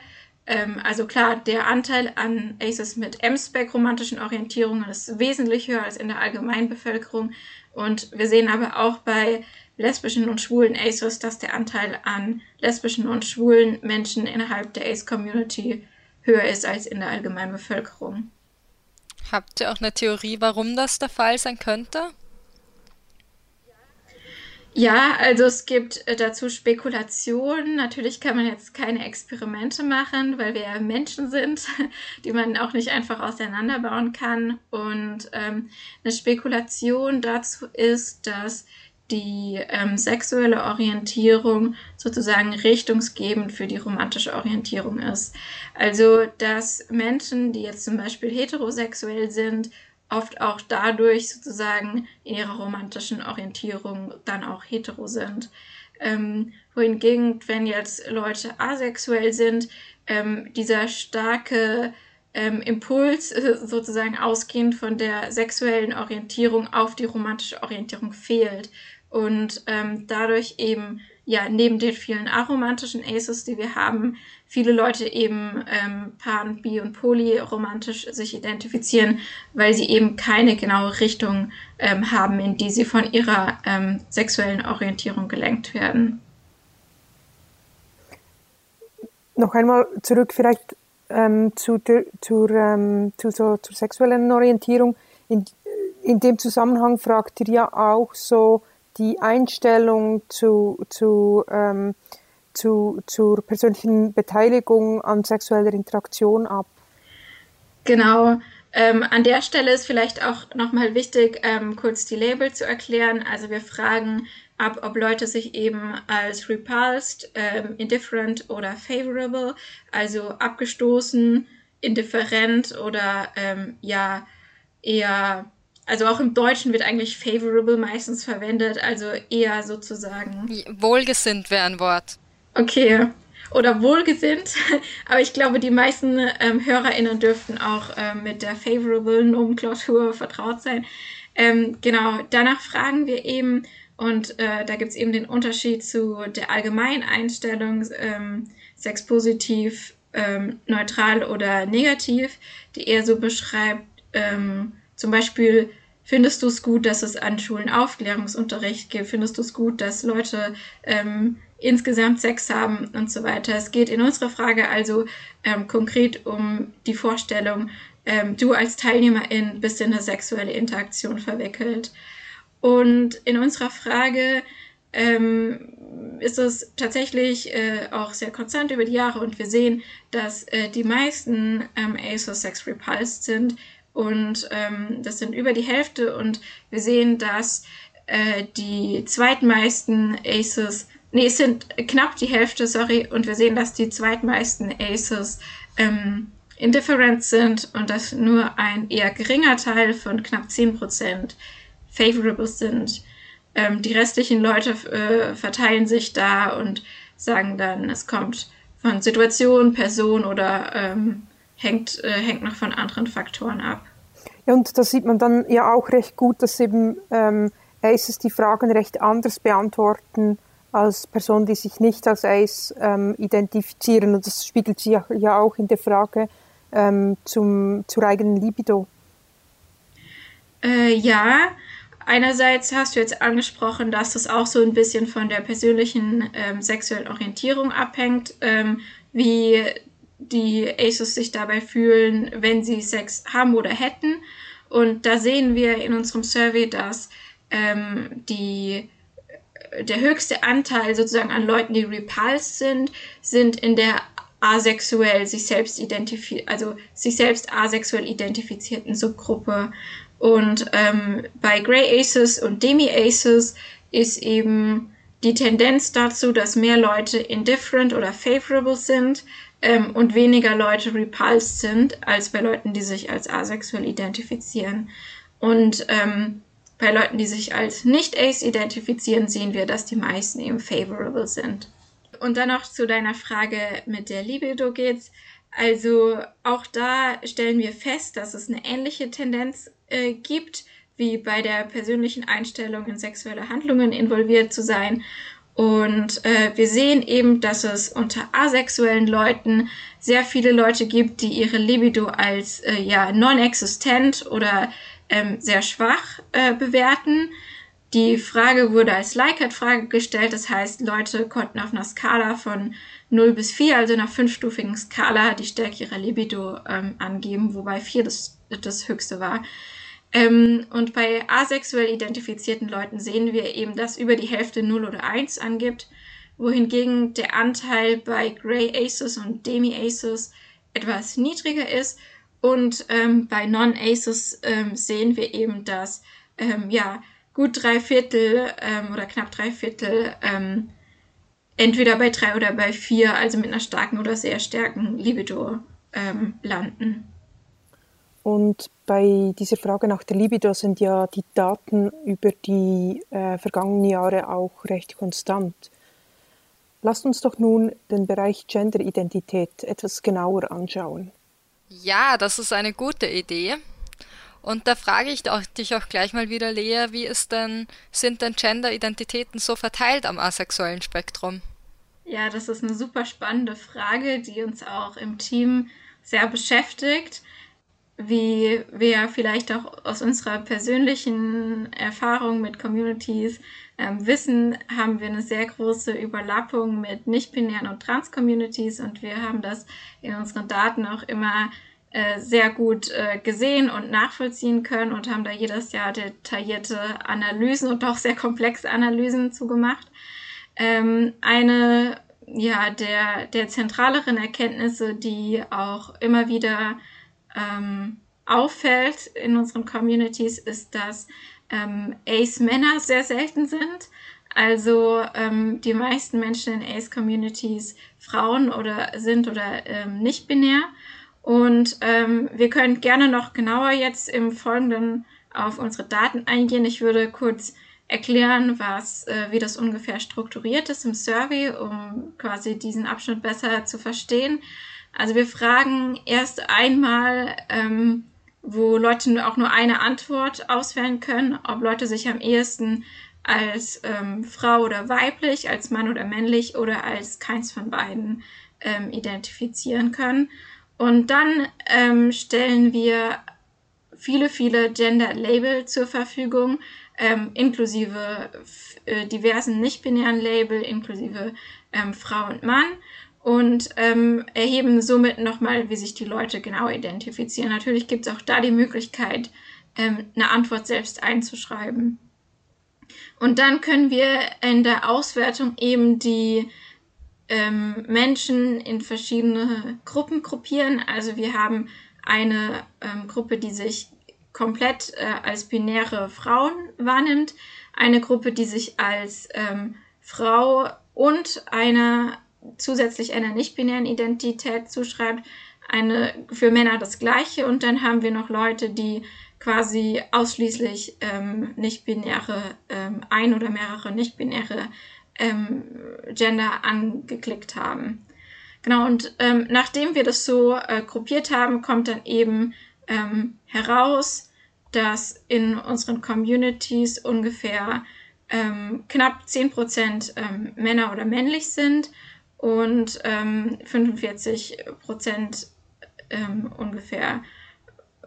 ähm, also klar, der Anteil an Aces mit M-Spec romantischen Orientierungen ist wesentlich höher als in der Allgemeinbevölkerung. Und wir sehen aber auch bei lesbischen und schwulen ACEs, dass der Anteil an lesbischen und schwulen Menschen innerhalb der ACE-Community höher ist als in der allgemeinen Bevölkerung. Habt ihr auch eine Theorie, warum das der Fall sein könnte? Ja, also es gibt äh, dazu Spekulationen. Natürlich kann man jetzt keine Experimente machen, weil wir ja Menschen sind, die man auch nicht einfach auseinanderbauen kann. Und ähm, eine Spekulation dazu ist, dass die ähm, sexuelle Orientierung sozusagen richtungsgebend für die romantische Orientierung ist. Also, dass Menschen, die jetzt zum Beispiel heterosexuell sind, oft auch dadurch sozusagen in ihrer romantischen Orientierung dann auch hetero sind. Ähm, wohingegen, wenn jetzt Leute asexuell sind, ähm, dieser starke ähm, Impuls äh, sozusagen ausgehend von der sexuellen Orientierung auf die romantische Orientierung fehlt und ähm, dadurch eben ja neben den vielen aromantischen Aces, die wir haben, viele Leute eben ähm, pan, bi und polyromantisch sich identifizieren, weil sie eben keine genaue Richtung ähm, haben, in die sie von ihrer ähm, sexuellen Orientierung gelenkt werden. Noch einmal zurück vielleicht ähm, zu, zur, ähm, zu so, zur sexuellen Orientierung. In, in dem Zusammenhang fragt ihr ja auch so, die Einstellung zu, zu, ähm, zu, zur persönlichen Beteiligung an sexueller Interaktion ab? Genau. Ähm, an der Stelle ist vielleicht auch nochmal wichtig, ähm, kurz die Label zu erklären. Also wir fragen ab, ob Leute sich eben als repulsed, ähm, indifferent oder favorable, also abgestoßen, indifferent oder ähm, ja eher also auch im Deutschen wird eigentlich favorable meistens verwendet, also eher sozusagen. Wohlgesinnt wäre ein Wort. Okay. Oder wohlgesinnt, aber ich glaube, die meisten ähm, HörerInnen dürften auch ähm, mit der favorable Nomenklatur vertraut sein. Ähm, genau, danach fragen wir eben, und äh, da gibt es eben den Unterschied zu der allgemeinen Einstellung, ähm, sexpositiv, ähm, neutral oder negativ, die eher so beschreibt, ähm, zum Beispiel, findest du es gut, dass es an Schulen Aufklärungsunterricht gibt? Findest du es gut, dass Leute ähm, insgesamt Sex haben und so weiter? Es geht in unserer Frage also ähm, konkret um die Vorstellung, ähm, du als Teilnehmerin bist in eine sexuelle Interaktion verwickelt. Und in unserer Frage ähm, ist es tatsächlich äh, auch sehr konstant über die Jahre und wir sehen, dass äh, die meisten ähm, ASOS Sex repulsed sind, und ähm, das sind über die Hälfte und wir sehen, dass äh, die zweitmeisten Aces, nee, es sind knapp die Hälfte, sorry, und wir sehen, dass die zweitmeisten Aces ähm, indifferent sind und dass nur ein eher geringer Teil von knapp 10% favorable sind. Ähm, die restlichen Leute äh, verteilen sich da und sagen dann, es kommt von Situation, Person oder ähm, hängt, äh, hängt noch von anderen Faktoren ab. Und da sieht man dann ja auch recht gut, dass eben ähm, Aces die Fragen recht anders beantworten als Personen, die sich nicht als Ace ähm, identifizieren. Und das spiegelt sich ja auch in der Frage ähm, zum, zur eigenen Libido. Äh, ja, einerseits hast du jetzt angesprochen, dass das auch so ein bisschen von der persönlichen ähm, sexuellen Orientierung abhängt, ähm, wie die Aces sich dabei fühlen, wenn sie Sex haben oder hätten. Und da sehen wir in unserem Survey, dass ähm, die, der höchste Anteil sozusagen an Leuten, die repulsed sind, sind in der asexuell sich selbst identifiziert, also sich selbst asexuell identifizierten Subgruppe. Und ähm, bei Grey Aces und Demi Aces ist eben die Tendenz dazu, dass mehr Leute indifferent oder favorable sind, ähm, und weniger Leute repulsed sind als bei Leuten, die sich als asexuell identifizieren. Und ähm, bei Leuten, die sich als nicht-ace identifizieren, sehen wir, dass die meisten eben favorable sind. Und dann noch zu deiner Frage mit der Libido geht's. Also auch da stellen wir fest, dass es eine ähnliche Tendenz äh, gibt, wie bei der persönlichen Einstellung in sexuelle Handlungen involviert zu sein. Und äh, wir sehen eben, dass es unter asexuellen Leuten sehr viele Leute gibt, die ihre Libido als äh, ja non-existent oder ähm, sehr schwach äh, bewerten. Die Frage wurde als Likert-Frage gestellt, das heißt, Leute konnten auf einer Skala von 0 bis 4, also einer fünfstufigen Skala, die Stärke ihrer Libido ähm, angeben, wobei 4 das, das höchste war. Ähm, und bei asexuell identifizierten Leuten sehen wir eben, dass über die Hälfte 0 oder 1 angibt, wohingegen der Anteil bei Grey Aces und Demi Aces etwas niedriger ist. Und ähm, bei Non-Aces ähm, sehen wir eben, dass ähm, ja, gut drei Viertel ähm, oder knapp drei Viertel ähm, entweder bei drei oder bei vier, also mit einer starken oder sehr starken Libido landen. Und bei dieser Frage nach der Libido sind ja die Daten über die äh, vergangenen Jahre auch recht konstant. Lasst uns doch nun den Bereich Genderidentität etwas genauer anschauen. Ja, das ist eine gute Idee. Und da frage ich dich auch gleich mal wieder, Lea, wie ist denn, sind denn Gender-Identitäten so verteilt am asexuellen Spektrum? Ja, das ist eine super spannende Frage, die uns auch im Team sehr beschäftigt. Wie wir vielleicht auch aus unserer persönlichen Erfahrung mit Communities ähm, wissen, haben wir eine sehr große Überlappung mit nicht-binären und trans-Communities und wir haben das in unseren Daten auch immer äh, sehr gut äh, gesehen und nachvollziehen können und haben da jedes Jahr detaillierte Analysen und auch sehr komplexe Analysen zugemacht. Ähm, eine ja, der, der zentraleren Erkenntnisse, die auch immer wieder ähm, auffällt in unseren Communities, ist, dass ähm, Ace-Männer sehr selten sind. Also ähm, die meisten Menschen in Ace-Communities Frauen oder sind oder ähm, nicht binär. Und ähm, wir können gerne noch genauer jetzt im Folgenden auf unsere Daten eingehen. Ich würde kurz erklären, was, äh, wie das ungefähr strukturiert ist im Survey, um quasi diesen Abschnitt besser zu verstehen. Also wir fragen erst einmal, ähm, wo Leute auch nur eine Antwort auswählen können, ob Leute sich am ehesten als ähm, Frau oder weiblich, als Mann oder männlich oder als keins von beiden ähm, identifizieren können. Und dann ähm, stellen wir viele, viele Gender-Label zur Verfügung, ähm, inklusive äh, diversen nicht-binären Label, inklusive ähm, Frau und Mann und ähm, erheben somit nochmal, wie sich die Leute genau identifizieren. Natürlich gibt es auch da die Möglichkeit, ähm, eine Antwort selbst einzuschreiben. Und dann können wir in der Auswertung eben die ähm, Menschen in verschiedene Gruppen gruppieren. Also wir haben eine ähm, Gruppe, die sich komplett äh, als binäre Frauen wahrnimmt, eine Gruppe, die sich als ähm, Frau und eine zusätzlich einer nicht-binären Identität zuschreibt, eine für Männer das gleiche und dann haben wir noch Leute, die quasi ausschließlich ähm, nicht-binäre, ähm, ein oder mehrere nicht-binäre ähm, Gender angeklickt haben. Genau, und ähm, nachdem wir das so äh, gruppiert haben, kommt dann eben ähm, heraus, dass in unseren Communities ungefähr ähm, knapp 10% ähm, Männer oder männlich sind und ähm, 45% ähm, ungefähr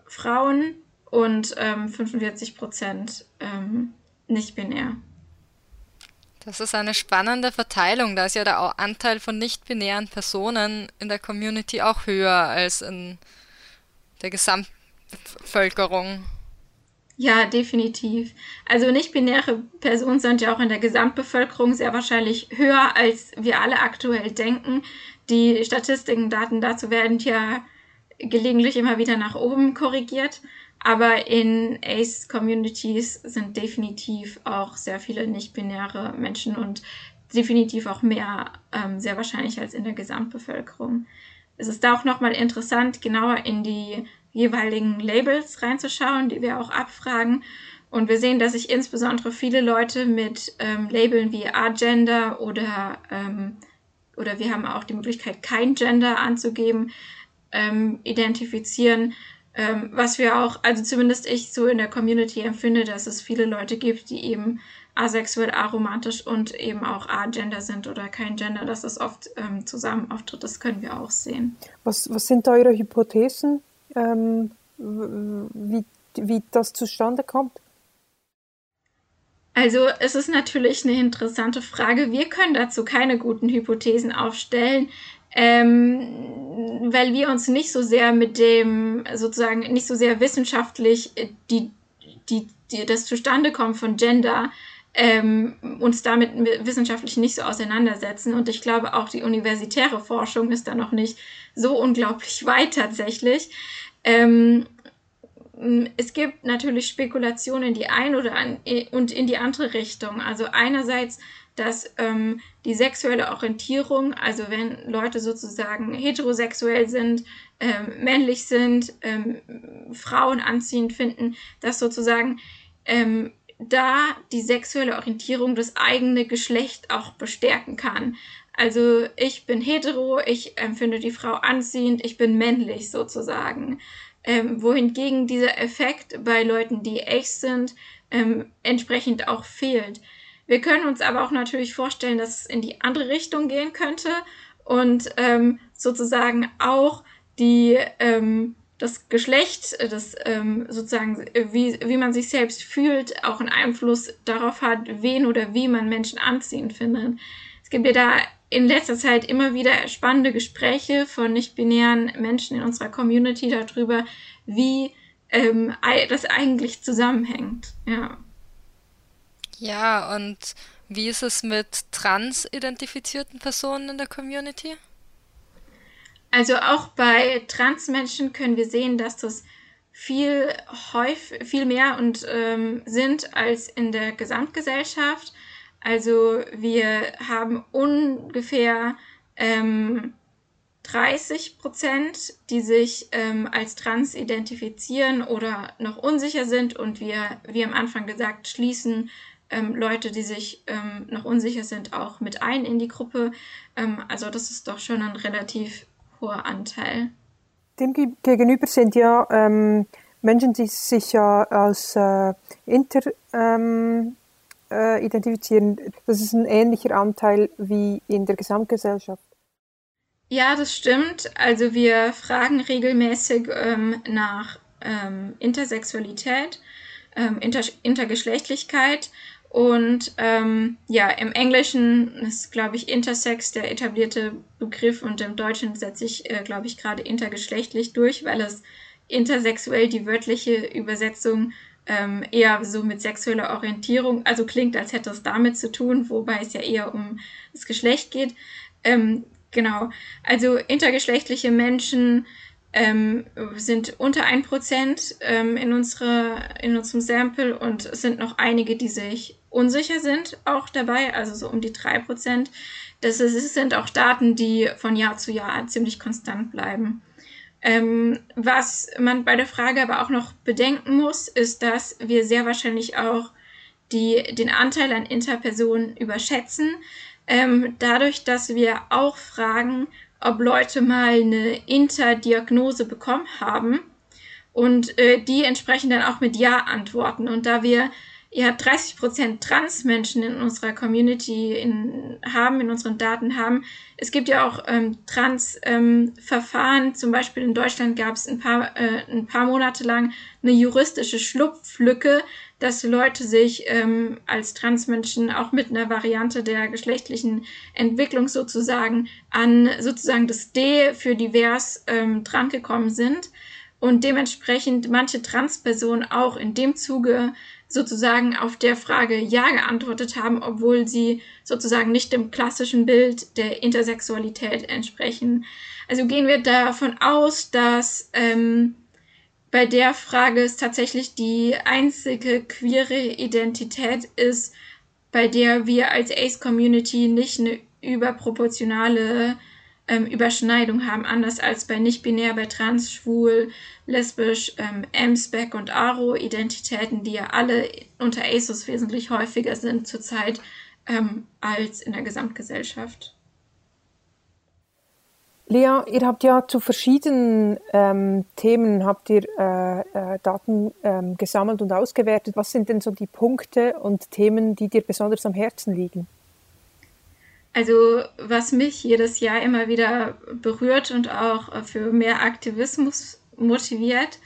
Frauen und ähm, 45% ähm, nicht binär. Das ist eine spannende Verteilung. Da ist ja der Anteil von nicht-binären Personen in der Community auch höher als in der Gesamtbevölkerung. Ja, definitiv. Also nicht-binäre Personen sind ja auch in der Gesamtbevölkerung sehr wahrscheinlich höher, als wir alle aktuell denken. Die Statistiken, Daten dazu werden ja gelegentlich immer wieder nach oben korrigiert. Aber in ACE-Communities sind definitiv auch sehr viele nicht-binäre Menschen und definitiv auch mehr ähm, sehr wahrscheinlich als in der Gesamtbevölkerung. Es ist da auch nochmal interessant, genauer in die jeweiligen Labels reinzuschauen, die wir auch abfragen. Und wir sehen, dass sich insbesondere viele Leute mit ähm, Labeln wie Agender oder, ähm, oder wir haben auch die Möglichkeit, kein Gender anzugeben, ähm, identifizieren. Ähm, was wir auch, also zumindest ich so in der Community empfinde, dass es viele Leute gibt, die eben asexuell, aromantisch und eben auch agender sind oder kein Gender, dass das oft ähm, zusammen auftritt. Das können wir auch sehen. Was, was sind eure Hypothesen, ähm, wie, wie das zustande kommt? Also es ist natürlich eine interessante Frage. Wir können dazu keine guten Hypothesen aufstellen, ähm, weil wir uns nicht so sehr mit dem sozusagen nicht so sehr wissenschaftlich die, die, die das Zustandekommen von Gender ähm, uns damit wissenschaftlich nicht so auseinandersetzen. Und ich glaube, auch die universitäre Forschung ist da noch nicht so unglaublich weit tatsächlich. Ähm, es gibt natürlich Spekulationen in die eine oder an, und in die andere Richtung. Also einerseits, dass ähm, die sexuelle Orientierung, also wenn Leute sozusagen heterosexuell sind, ähm, männlich sind, ähm, Frauen anziehend finden, dass sozusagen ähm, da die sexuelle Orientierung das eigene Geschlecht auch bestärken kann. Also ich bin hetero, ich empfinde die Frau anziehend, ich bin männlich sozusagen. Ähm, wohingegen dieser Effekt bei Leuten, die echt sind, ähm, entsprechend auch fehlt. Wir können uns aber auch natürlich vorstellen, dass es in die andere Richtung gehen könnte und ähm, sozusagen auch die ähm, das Geschlecht, das ähm, sozusagen, wie, wie man sich selbst fühlt, auch einen Einfluss darauf hat, wen oder wie man Menschen anziehend findet. Es gibt ja da in letzter Zeit immer wieder spannende Gespräche von nicht-binären Menschen in unserer Community darüber, wie ähm, das eigentlich zusammenhängt. Ja. Ja, und wie ist es mit trans-identifizierten Personen in der Community? Also auch bei Transmenschen können wir sehen, dass das viel häufig, viel mehr und ähm, sind als in der Gesamtgesellschaft. Also wir haben ungefähr ähm, 30 Prozent, die sich ähm, als trans identifizieren oder noch unsicher sind und wir, wie am Anfang gesagt, schließen ähm, Leute, die sich ähm, noch unsicher sind, auch mit ein in die Gruppe. Ähm, also das ist doch schon ein relativ hoher Anteil. Dem gegenüber sind ja ähm, Menschen, die sich ja als äh, inter ähm, äh, identifizieren. Das ist ein ähnlicher Anteil wie in der Gesamtgesellschaft. Ja, das stimmt. Also wir fragen regelmäßig ähm, nach ähm, Intersexualität, ähm, Inter Intergeschlechtlichkeit und ähm, ja, im Englischen ist, glaube ich, Intersex der etablierte Begriff und im Deutschen setze ich, äh, glaube ich, gerade intergeschlechtlich durch, weil es intersexuell die wörtliche Übersetzung ähm, eher so mit sexueller Orientierung, also klingt, als hätte es damit zu tun, wobei es ja eher um das Geschlecht geht. Ähm, genau, also intergeschlechtliche Menschen ähm, sind unter 1% ähm, in, unsere, in unserem Sample und es sind noch einige, die sich unsicher sind, auch dabei, also so um die 3%. Das ist, sind auch Daten, die von Jahr zu Jahr ziemlich konstant bleiben. Ähm, was man bei der Frage aber auch noch bedenken muss, ist, dass wir sehr wahrscheinlich auch die, den Anteil an Interpersonen überschätzen. Ähm, dadurch, dass wir auch fragen, ob Leute mal eine Interdiagnose bekommen haben und äh, die entsprechend dann auch mit Ja antworten. Und da wir ja 30 Prozent Trans-Menschen in unserer Community in, haben, in unseren Daten haben. Es gibt ja auch ähm, Trans-Verfahren. Ähm, Zum Beispiel in Deutschland gab es ein paar, äh, ein paar Monate lang eine juristische Schlupflücke, dass Leute sich ähm, als Transmenschen auch mit einer Variante der geschlechtlichen Entwicklung sozusagen an sozusagen das D für divers ähm, drangekommen sind und dementsprechend manche Transpersonen auch in dem Zuge sozusagen auf der Frage Ja geantwortet haben, obwohl sie sozusagen nicht dem klassischen Bild der Intersexualität entsprechen. Also gehen wir davon aus, dass ähm, bei der Frage es tatsächlich die einzige queere Identität ist, bei der wir als Ace-Community nicht eine überproportionale ähm, Überschneidung haben, anders als bei nicht-binär, bei trans, schwul, lesbisch, ähm, M-Spec und Aro-Identitäten, die ja alle unter ASOS wesentlich häufiger sind zurzeit ähm, als in der Gesamtgesellschaft. Lea, ihr habt ja zu verschiedenen ähm, Themen habt ihr äh, äh, Daten ähm, gesammelt und ausgewertet. Was sind denn so die Punkte und Themen, die dir besonders am Herzen liegen? Also was mich jedes Jahr immer wieder berührt und auch für mehr Aktivismus motiviert,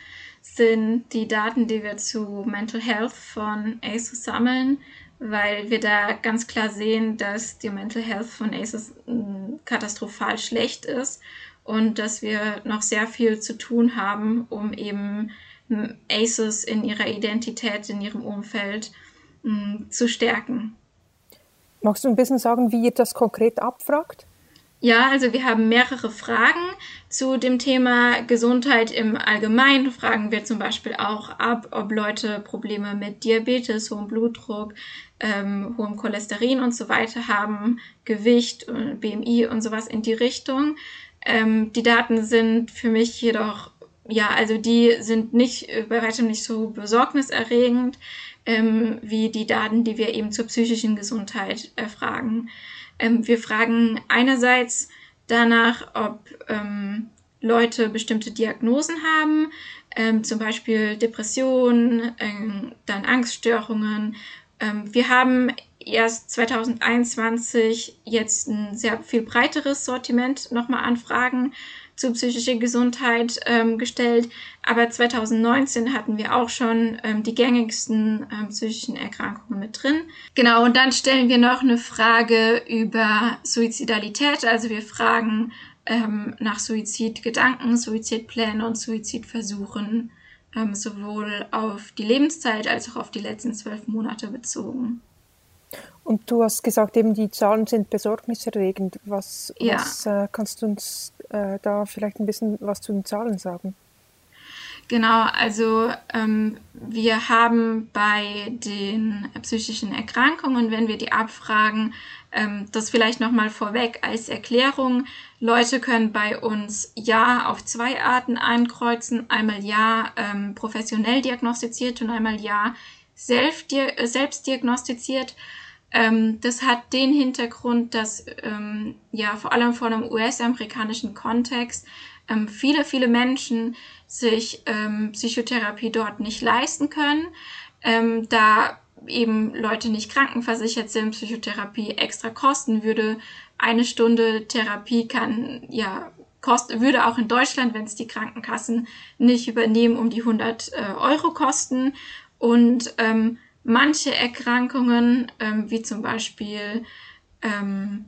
sind die Daten, die wir zu Mental Health von ASO sammeln, weil wir da ganz klar sehen, dass die Mental Health von ACEs mm, katastrophal schlecht ist und dass wir noch sehr viel zu tun haben, um eben mm, ACEs in ihrer Identität, in ihrem Umfeld mm, zu stärken. Magst du ein bisschen sagen, wie ihr das konkret abfragt? Ja, also wir haben mehrere Fragen zu dem Thema Gesundheit im Allgemeinen. Fragen wir zum Beispiel auch ab, ob Leute Probleme mit Diabetes, hohem Blutdruck, ähm, hohem Cholesterin und so weiter haben, Gewicht, BMI und sowas in die Richtung. Ähm, die Daten sind für mich jedoch, ja, also die sind nicht, äh, bei weitem nicht so besorgniserregend ähm, wie die Daten, die wir eben zur psychischen Gesundheit erfragen. Ähm, wir fragen einerseits danach, ob ähm, Leute bestimmte Diagnosen haben, ähm, zum Beispiel Depressionen, ähm, dann Angststörungen. Ähm, wir haben erst 2021 jetzt ein sehr viel breiteres Sortiment nochmal an Fragen zu psychischer Gesundheit ähm, gestellt. Aber 2019 hatten wir auch schon ähm, die gängigsten ähm, psychischen Erkrankungen mit drin. Genau, und dann stellen wir noch eine Frage über Suizidalität. Also wir fragen ähm, nach Suizidgedanken, Suizidpläne und Suizidversuchen, ähm, sowohl auf die Lebenszeit als auch auf die letzten zwölf Monate bezogen. Und du hast gesagt, eben die Zahlen sind besorgniserregend. Was, ja. was äh, kannst du uns äh, da vielleicht ein bisschen was zu den Zahlen sagen? Genau, also ähm, wir haben bei den psychischen Erkrankungen, wenn wir die abfragen, ähm, das vielleicht nochmal vorweg als Erklärung. Leute können bei uns Ja auf zwei Arten einkreuzen. Einmal Ja ähm, professionell diagnostiziert und einmal Ja selbst, selbst diagnostiziert. Ähm, das hat den Hintergrund, dass ähm, ja vor allem vor einem US-amerikanischen Kontext ähm, viele, viele Menschen sich ähm, Psychotherapie dort nicht leisten können, ähm, da eben Leute nicht krankenversichert sind, Psychotherapie extra kosten würde. Eine Stunde Therapie kann ja kost, würde auch in Deutschland, wenn es die Krankenkassen nicht übernehmen, um die 100 äh, Euro kosten. Und ähm, manche Erkrankungen, ähm, wie zum Beispiel ähm,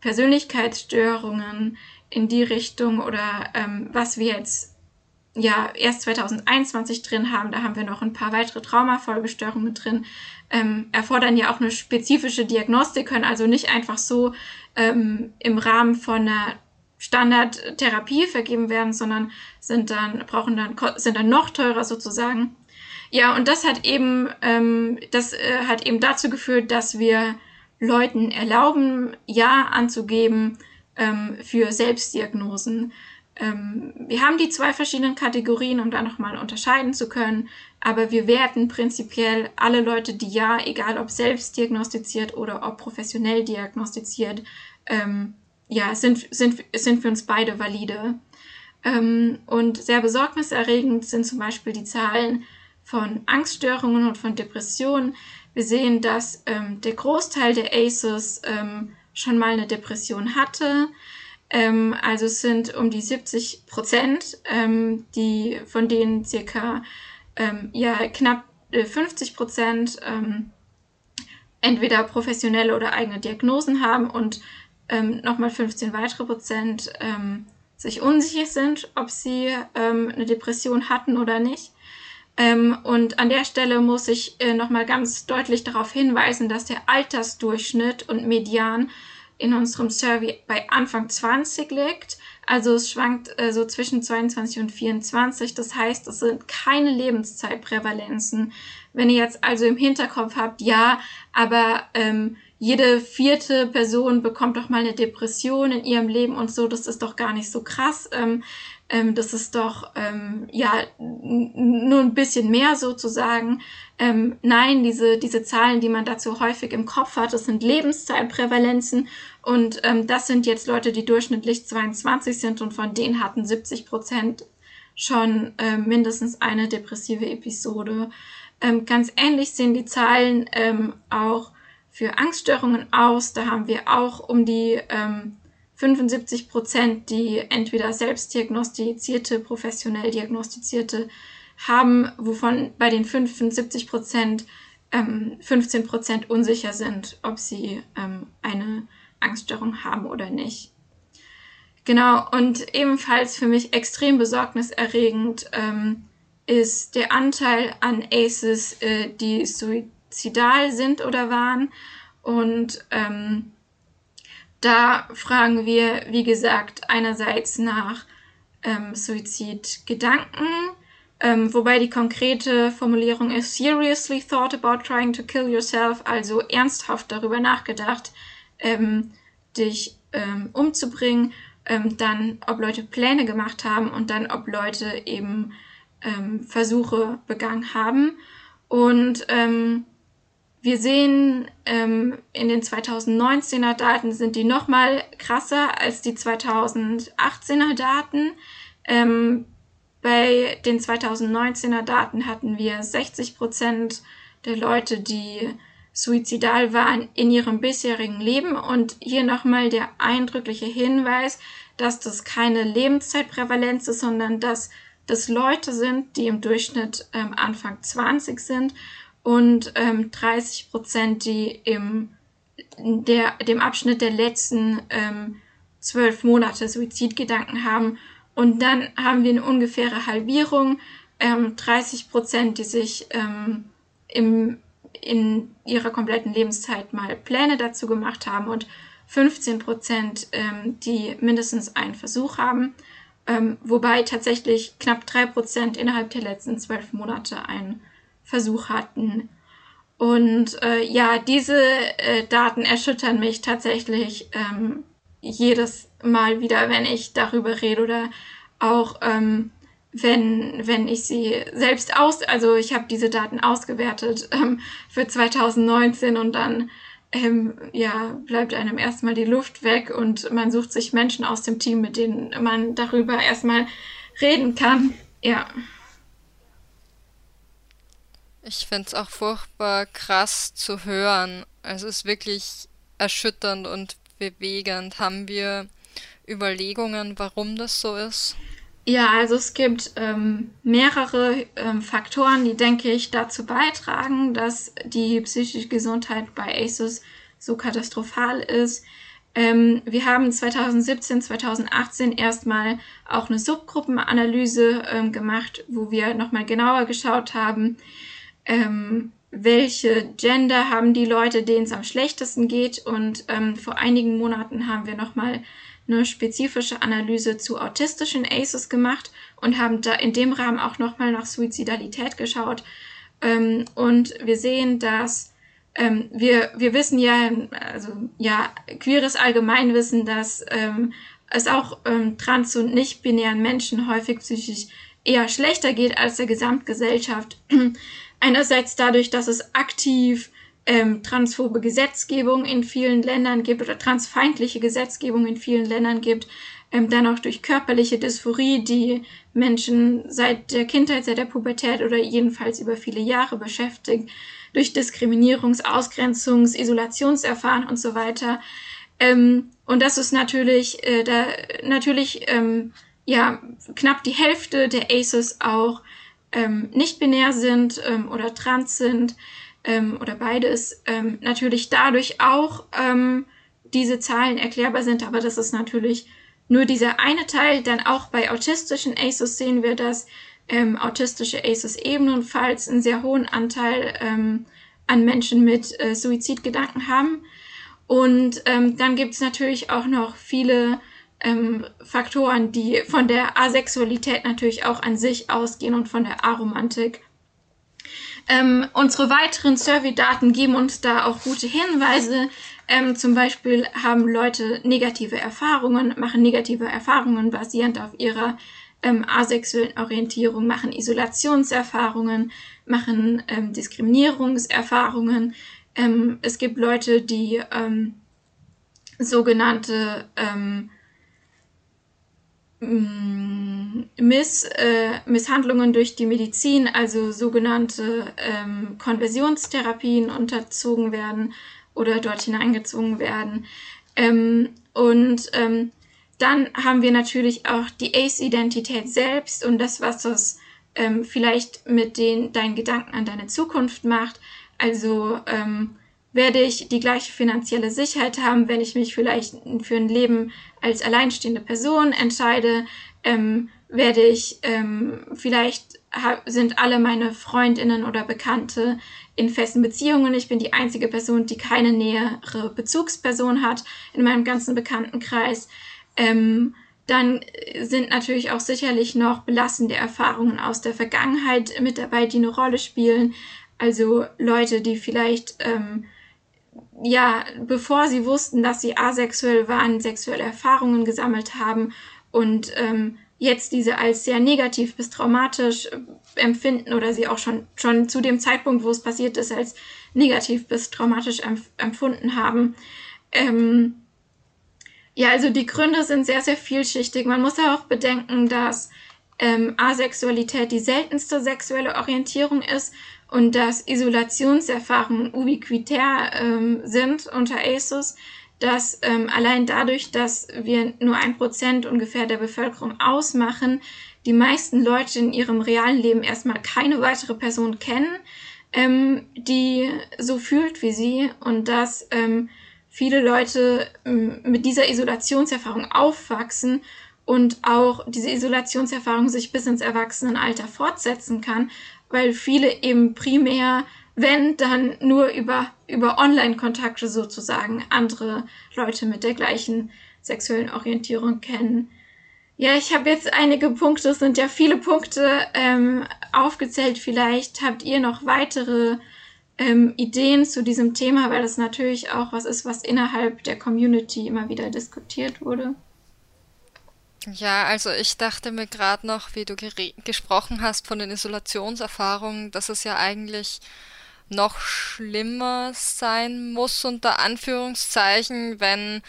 Persönlichkeitsstörungen in die Richtung oder ähm, was wir jetzt ja erst 2021 drin haben, da haben wir noch ein paar weitere Traumafolgestörungen drin, ähm, erfordern ja auch eine spezifische Diagnostik, können also nicht einfach so ähm, im Rahmen von einer Standardtherapie vergeben werden, sondern sind dann brauchen dann sind dann noch teurer sozusagen. Ja, und das hat eben, ähm, das äh, hat eben dazu geführt, dass wir Leuten erlauben, Ja anzugeben ähm, für Selbstdiagnosen. Ähm, wir haben die zwei verschiedenen Kategorien, um da nochmal unterscheiden zu können, aber wir werten prinzipiell alle Leute, die Ja, egal ob selbst diagnostiziert oder ob professionell diagnostiziert, ähm, ja, sind, sind, sind für uns beide valide. Ähm, und sehr besorgniserregend sind zum Beispiel die Zahlen von Angststörungen und von Depressionen. Wir sehen, dass ähm, der Großteil der ACEs ähm, schon mal eine Depression hatte. Ähm, also es sind um die 70 Prozent, ähm, die, von denen circa ähm, ja, knapp äh, 50 Prozent ähm, entweder professionelle oder eigene Diagnosen haben und nochmal 15 weitere Prozent sich unsicher sind, ob sie eine Depression hatten oder nicht. Ähm, und an der Stelle muss ich äh, nochmal ganz deutlich darauf hinweisen, dass der Altersdurchschnitt und Median in unserem Survey bei Anfang 20 liegt. Also es schwankt äh, so zwischen 22 und 24. Das heißt, es sind keine Lebenszeitprävalenzen. Wenn ihr jetzt also im Hinterkopf habt, ja, aber ähm, jede vierte Person bekommt doch mal eine Depression in ihrem Leben und so, das ist doch gar nicht so krass. Ähm, ähm, das ist doch ähm, ja nur ein bisschen mehr sozusagen. Ähm, nein, diese, diese Zahlen, die man dazu häufig im Kopf hat, das sind Lebenszeitprävalenzen und ähm, das sind jetzt Leute, die durchschnittlich 22 sind und von denen hatten 70 Prozent schon äh, mindestens eine depressive Episode. Ähm, ganz ähnlich sehen die Zahlen ähm, auch für Angststörungen aus. Da haben wir auch um die ähm, 75 Prozent, die entweder selbst diagnostizierte, professionell diagnostizierte haben, wovon bei den 75 Prozent ähm, 15 Prozent unsicher sind, ob sie ähm, eine Angststörung haben oder nicht. Genau, und ebenfalls für mich extrem besorgniserregend ähm, ist der Anteil an ACEs, äh, die suizidal sind oder waren. Und ähm, da fragen wir, wie gesagt, einerseits nach ähm, Suizidgedanken, ähm, wobei die konkrete Formulierung ist seriously thought about trying to kill yourself, also ernsthaft darüber nachgedacht, ähm, dich ähm, umzubringen, ähm, dann ob Leute Pläne gemacht haben und dann ob Leute eben ähm, Versuche begangen haben. Und ähm, wir sehen ähm, in den 2019er Daten sind die noch mal krasser als die 2018er Daten. Ähm, bei den 2019er Daten hatten wir 60 Prozent der Leute, die suizidal waren in ihrem bisherigen Leben. Und hier nochmal der eindrückliche Hinweis, dass das keine Lebenszeitprävalenz ist, sondern dass das Leute sind, die im Durchschnitt ähm, Anfang 20 sind und ähm, 30 Prozent, die im der, dem Abschnitt der letzten ähm, zwölf Monate Suizidgedanken haben. Und dann haben wir eine ungefähre Halbierung, ähm, 30 Prozent, die sich ähm, im, in ihrer kompletten Lebenszeit mal Pläne dazu gemacht haben und 15 Prozent, ähm, die mindestens einen Versuch haben, ähm, wobei tatsächlich knapp drei Prozent innerhalb der letzten zwölf Monate einen Versuch hatten. Und äh, ja, diese äh, Daten erschüttern mich tatsächlich ähm, jedes Mal wieder, wenn ich darüber rede oder auch ähm, wenn, wenn ich sie selbst aus, also ich habe diese Daten ausgewertet ähm, für 2019 und dann ähm, ja, bleibt einem erstmal die Luft weg und man sucht sich Menschen aus dem Team, mit denen man darüber erstmal reden kann. Ja. Ich finde es auch furchtbar krass zu hören. Also es ist wirklich erschütternd und bewegend. Haben wir Überlegungen, warum das so ist? Ja, also es gibt ähm, mehrere ähm, Faktoren, die, denke ich, dazu beitragen, dass die psychische Gesundheit bei ASUS so katastrophal ist. Ähm, wir haben 2017, 2018 erstmal auch eine Subgruppenanalyse ähm, gemacht, wo wir nochmal genauer geschaut haben, ähm, welche Gender haben die Leute, denen es am schlechtesten geht. Und ähm, vor einigen Monaten haben wir nochmal eine spezifische Analyse zu autistischen ACEs gemacht und haben da in dem Rahmen auch nochmal nach Suizidalität geschaut. Ähm, und wir sehen, dass ähm, wir, wir wissen ja, also ja, queeres Allgemeinwissen, dass ähm, es auch ähm, trans- und nicht-binären Menschen häufig psychisch eher schlechter geht als der Gesamtgesellschaft. Einerseits dadurch, dass es aktiv ähm, transphobe Gesetzgebung in vielen Ländern gibt oder transfeindliche Gesetzgebung in vielen Ländern gibt, ähm, dann auch durch körperliche Dysphorie, die Menschen seit der Kindheit, seit der Pubertät oder jedenfalls über viele Jahre beschäftigt, durch Diskriminierungs-, Ausgrenzungs-, Isolationserfahren und so weiter. Ähm, und das ist natürlich, äh, da, natürlich, ähm, ja, knapp die Hälfte der ACEs auch ähm, nicht binär sind ähm, oder trans sind ähm, oder beides ähm, natürlich dadurch auch ähm, diese Zahlen erklärbar sind, aber das ist natürlich nur dieser eine Teil. Dann auch bei autistischen ACEs sehen wir, dass ähm, autistische ACEs ebenfalls einen sehr hohen Anteil ähm, an Menschen mit äh, Suizidgedanken haben. Und ähm, dann gibt es natürlich auch noch viele ähm, Faktoren, die von der Asexualität natürlich auch an sich ausgehen und von der Aromantik. Ähm, unsere weiteren Survey-Daten geben uns da auch gute Hinweise. Ähm, zum Beispiel haben Leute negative Erfahrungen, machen negative Erfahrungen basierend auf ihrer ähm, asexuellen Orientierung, machen Isolationserfahrungen, machen ähm, Diskriminierungserfahrungen. Ähm, es gibt Leute, die sogenannte ähm, Miss, äh, Misshandlungen durch die Medizin, also sogenannte ähm, Konversionstherapien unterzogen werden oder dort hineingezwungen werden. Ähm, und ähm, dann haben wir natürlich auch die Ace-Identität selbst und das, was das ähm, vielleicht mit den deinen Gedanken an deine Zukunft macht. Also ähm, werde ich die gleiche finanzielle Sicherheit haben, wenn ich mich vielleicht für ein Leben als alleinstehende Person entscheide? Ähm, werde ich ähm, vielleicht sind alle meine Freundinnen oder Bekannte in festen Beziehungen. Ich bin die einzige Person, die keine nähere Bezugsperson hat in meinem ganzen Bekanntenkreis. Ähm, dann sind natürlich auch sicherlich noch belastende Erfahrungen aus der Vergangenheit mit dabei, die eine Rolle spielen. Also Leute, die vielleicht ähm, ja, bevor sie wussten, dass sie asexuell waren, sexuelle Erfahrungen gesammelt haben und ähm, jetzt diese als sehr negativ bis traumatisch äh, empfinden oder sie auch schon, schon zu dem Zeitpunkt, wo es passiert ist, als negativ bis traumatisch empf empfunden haben. Ähm, ja, also die Gründe sind sehr, sehr vielschichtig. Man muss auch bedenken, dass ähm, Asexualität die seltenste sexuelle Orientierung ist und dass Isolationserfahrungen ubiquitär ähm, sind unter ASUS, dass ähm, allein dadurch, dass wir nur ein Prozent ungefähr der Bevölkerung ausmachen, die meisten Leute in ihrem realen Leben erstmal keine weitere Person kennen, ähm, die so fühlt wie sie und dass ähm, viele Leute ähm, mit dieser Isolationserfahrung aufwachsen und auch diese Isolationserfahrung sich bis ins Erwachsenenalter fortsetzen kann, weil viele eben primär, wenn dann nur über, über Online-Kontakte sozusagen andere Leute mit der gleichen sexuellen Orientierung kennen. Ja, ich habe jetzt einige Punkte, es sind ja viele Punkte ähm, aufgezählt. Vielleicht habt ihr noch weitere ähm, Ideen zu diesem Thema, weil das natürlich auch was ist, was innerhalb der Community immer wieder diskutiert wurde. Ja, also ich dachte mir gerade noch, wie du gesprochen hast von den Isolationserfahrungen, dass es ja eigentlich noch schlimmer sein muss, unter Anführungszeichen, wenn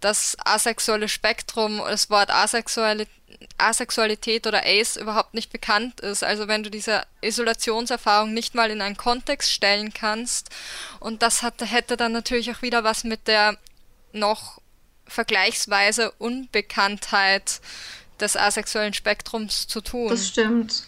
das asexuelle Spektrum, das Wort Asexualität, Asexualität oder Ace überhaupt nicht bekannt ist. Also wenn du diese Isolationserfahrung nicht mal in einen Kontext stellen kannst. Und das hat, hätte dann natürlich auch wieder was mit der noch vergleichsweise Unbekanntheit des asexuellen Spektrums zu tun. Das stimmt.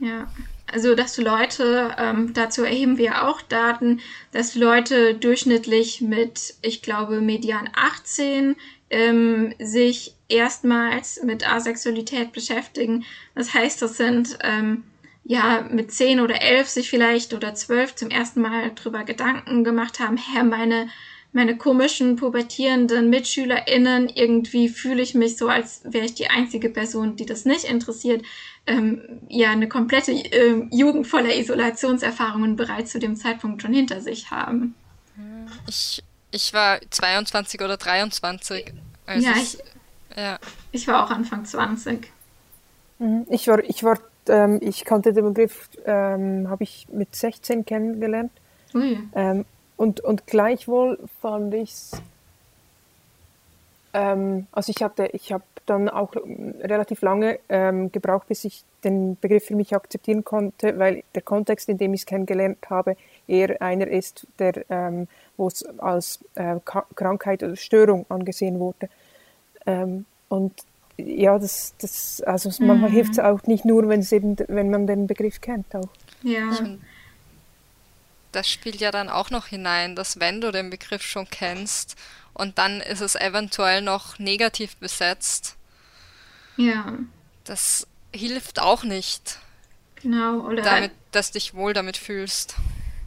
Ja. Also, dass Leute, ähm, dazu erheben wir auch Daten, dass Leute durchschnittlich mit, ich glaube, Median 18 ähm, sich erstmals mit Asexualität beschäftigen. Das heißt, das sind ähm, ja mit 10 oder 11 sich vielleicht oder 12 zum ersten Mal drüber Gedanken gemacht haben, Herr, meine meine komischen pubertierenden MitschülerInnen, irgendwie fühle ich mich so, als wäre ich die einzige Person, die das nicht interessiert. Ähm, ja, eine komplette äh, Jugend voller Isolationserfahrungen bereits zu dem Zeitpunkt schon hinter sich haben. Ich, ich war 22 oder 23. Also ja, ich, ja, ich war auch Anfang 20. Mhm. Ich war, ich war, ähm, ich kannte den Begriff, ähm, habe ich mit 16 kennengelernt. Ui. Ähm, und, und gleichwohl fand ich es, ähm, also ich hatte, ich habe dann auch relativ lange ähm, gebraucht, bis ich den Begriff für mich akzeptieren konnte, weil der Kontext, in dem ich es kennengelernt habe, eher einer ist, der, ähm, wo es als äh, Krankheit oder Störung angesehen wurde. Ähm, und ja, das, das also mhm. manchmal hilft es auch nicht nur, wenn es eben, wenn man den Begriff kennt auch. Ja das spielt ja dann auch noch hinein, dass wenn du den Begriff schon kennst und dann ist es eventuell noch negativ besetzt. Ja. Das hilft auch nicht. Genau, oder damit, dass du dich wohl damit fühlst.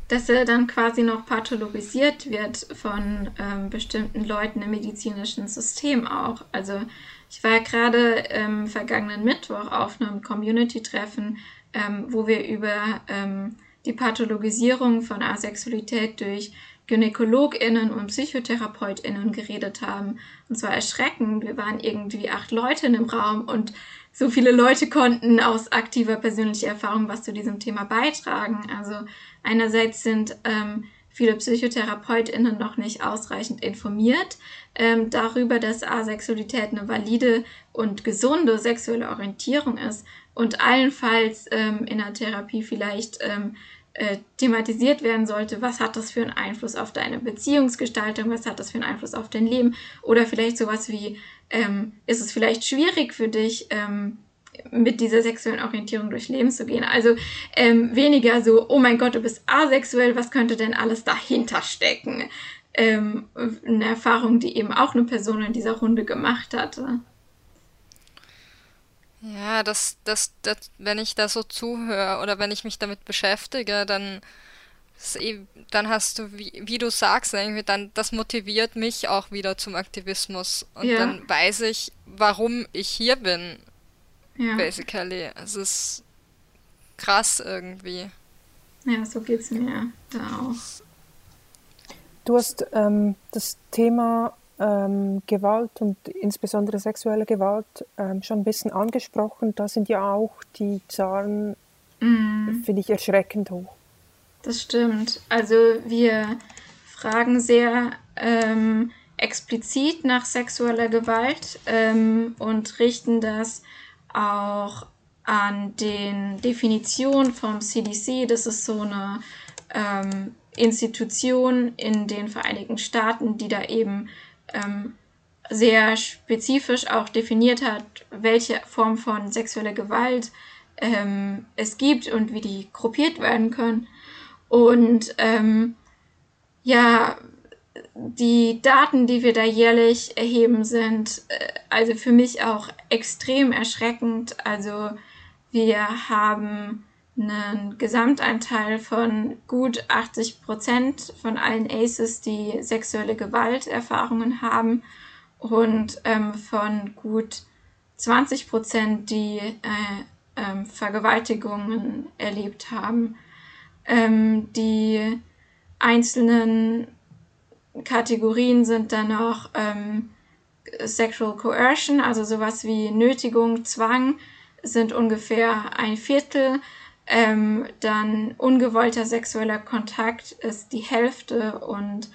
Dass er dann quasi noch pathologisiert wird von ähm, bestimmten Leuten im medizinischen System auch. Also ich war gerade ähm, vergangenen Mittwoch auf einem Community-Treffen, ähm, wo wir über ähm, die Pathologisierung von Asexualität durch GynäkologInnen und PsychotherapeutInnen geredet haben. Und zwar erschreckend. Wir waren irgendwie acht Leute in dem Raum und so viele Leute konnten aus aktiver persönlicher Erfahrung was zu diesem Thema beitragen. Also einerseits sind ähm, viele PsychotherapeutInnen noch nicht ausreichend informiert ähm, darüber, dass Asexualität eine valide und gesunde sexuelle Orientierung ist und allenfalls ähm, in der Therapie vielleicht ähm, äh, thematisiert werden sollte, was hat das für einen Einfluss auf deine Beziehungsgestaltung, was hat das für einen Einfluss auf dein Leben oder vielleicht sowas wie, ähm, ist es vielleicht schwierig für dich, ähm, mit dieser sexuellen Orientierung durchs Leben zu gehen. Also ähm, weniger so, oh mein Gott, du bist asexuell, was könnte denn alles dahinter stecken? Ähm, eine Erfahrung, die eben auch eine Person in dieser Runde gemacht hatte. Ja, das, das, das, wenn ich da so zuhöre oder wenn ich mich damit beschäftige, dann, eh, dann hast du, wie, wie du sagst, irgendwie dann, das motiviert mich auch wieder zum Aktivismus. Und ja. dann weiß ich, warum ich hier bin. Ja. Basically. Es ist krass irgendwie. Ja, so geht's mir da auch. Du hast ähm, das Thema ähm, Gewalt und insbesondere sexuelle Gewalt ähm, schon ein bisschen angesprochen. Da sind ja auch die Zahlen, mm. finde ich, erschreckend hoch. Das stimmt. Also wir fragen sehr ähm, explizit nach sexueller Gewalt ähm, und richten das auch an den Definitionen vom CDC. Das ist so eine ähm, Institution in den Vereinigten Staaten, die da eben ähm, sehr spezifisch auch definiert hat, welche Form von sexueller Gewalt ähm, es gibt und wie die gruppiert werden können. Und ähm, ja, die Daten, die wir da jährlich erheben, sind äh, also für mich auch extrem erschreckend. Also wir haben einen Gesamtanteil von gut 80 Prozent von allen ACEs, die sexuelle Gewalterfahrungen haben und ähm, von gut 20 Prozent, die äh, ähm, Vergewaltigungen erlebt haben. Ähm, die einzelnen Kategorien sind dann noch ähm, Sexual Coercion, also sowas wie Nötigung, Zwang, sind ungefähr ein Viertel. Ähm, dann ungewollter sexueller Kontakt ist die Hälfte und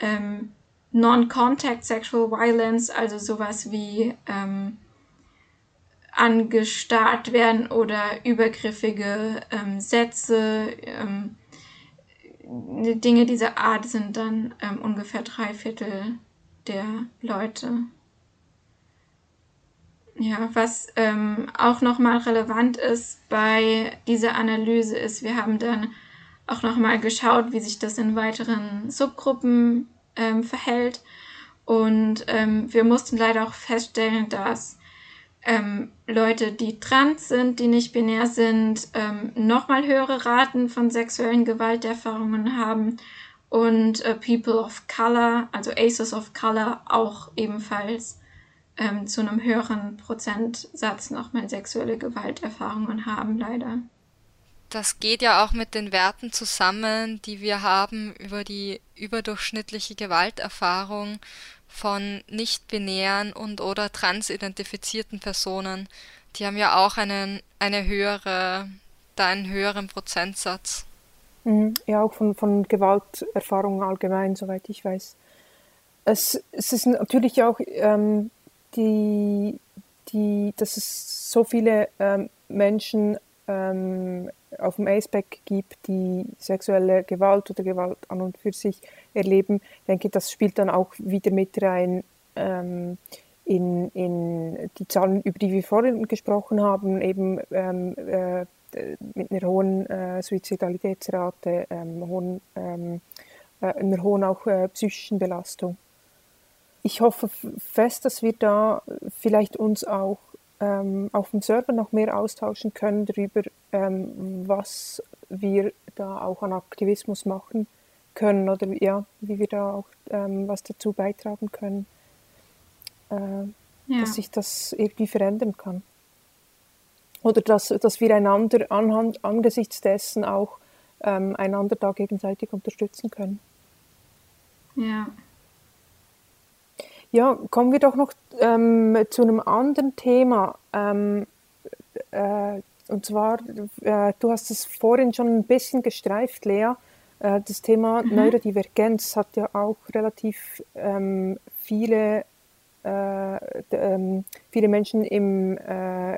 ähm, Non-Contact Sexual Violence, also sowas wie ähm, angestarrt werden oder übergriffige ähm, Sätze, ähm, Dinge dieser Art sind dann ähm, ungefähr drei Viertel der Leute. Ja, was ähm, auch nochmal relevant ist bei dieser Analyse ist, wir haben dann auch nochmal geschaut, wie sich das in weiteren Subgruppen ähm, verhält. Und ähm, wir mussten leider auch feststellen, dass ähm, Leute, die trans sind, die nicht binär sind, ähm, nochmal höhere Raten von sexuellen Gewalterfahrungen haben und äh, People of Color, also Aces of Color, auch ebenfalls ähm, zu einem höheren Prozentsatz nochmal sexuelle Gewalterfahrungen haben, leider. Das geht ja auch mit den Werten zusammen, die wir haben über die überdurchschnittliche Gewalterfahrung von nicht-binären und oder transidentifizierten Personen. Die haben ja auch einen, eine höhere, da einen höheren Prozentsatz. Mhm. Ja, auch von, von Gewalterfahrungen allgemein, soweit ich weiß. Es, es ist natürlich auch ähm, die, die, dass es so viele ähm, Menschen ähm, auf dem Aceback gibt, die sexuelle Gewalt oder Gewalt an und für sich erleben. Ich denke, das spielt dann auch wieder mit rein ähm, in, in die Zahlen, über die wir vorhin gesprochen haben, eben ähm, äh, mit einer hohen äh, Suizidalitätsrate, ähm, hohen, ähm, äh, einer hohen auch äh, psychischen Belastung ich hoffe fest, dass wir da vielleicht uns auch ähm, auf dem Server noch mehr austauschen können darüber, ähm, was wir da auch an Aktivismus machen können oder ja, wie wir da auch ähm, was dazu beitragen können, äh, ja. dass sich das irgendwie verändern kann. Oder dass, dass wir einander anhand, angesichts dessen auch ähm, einander da gegenseitig unterstützen können. Ja. Ja, kommen wir doch noch ähm, zu einem anderen Thema. Ähm, äh, und zwar, äh, du hast es vorhin schon ein bisschen gestreift, Lea. Äh, das Thema mhm. Neurodivergenz hat ja auch relativ ähm, viele, äh, ähm, viele Menschen im, äh,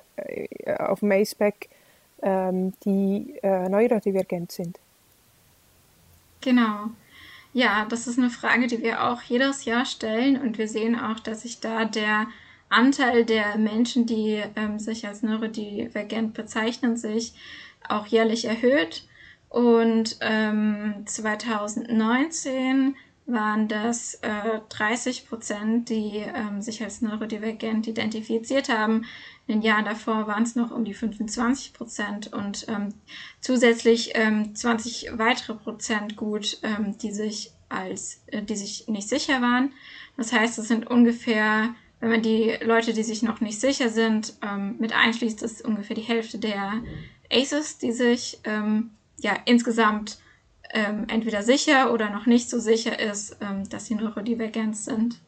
auf dem ACEPAC, ähm, die äh, neurodivergent sind. Genau. Ja, das ist eine Frage, die wir auch jedes Jahr stellen und wir sehen auch, dass sich da der Anteil der Menschen, die ähm, sich als neurodivergent bezeichnen, sich auch jährlich erhöht. Und ähm, 2019 waren das äh, 30 Prozent, die ähm, sich als neurodivergent identifiziert haben. In den Jahren davor waren es noch um die 25 Prozent und ähm, zusätzlich ähm, 20 weitere Prozent gut, ähm, die sich als, äh, die sich nicht sicher waren. Das heißt, es sind ungefähr, wenn man die Leute, die sich noch nicht sicher sind, ähm, mit einschließt, ist ungefähr die Hälfte der ACEs, die sich ähm, ja insgesamt ähm, entweder sicher oder noch nicht so sicher ist, dass sie neurodivergent sind.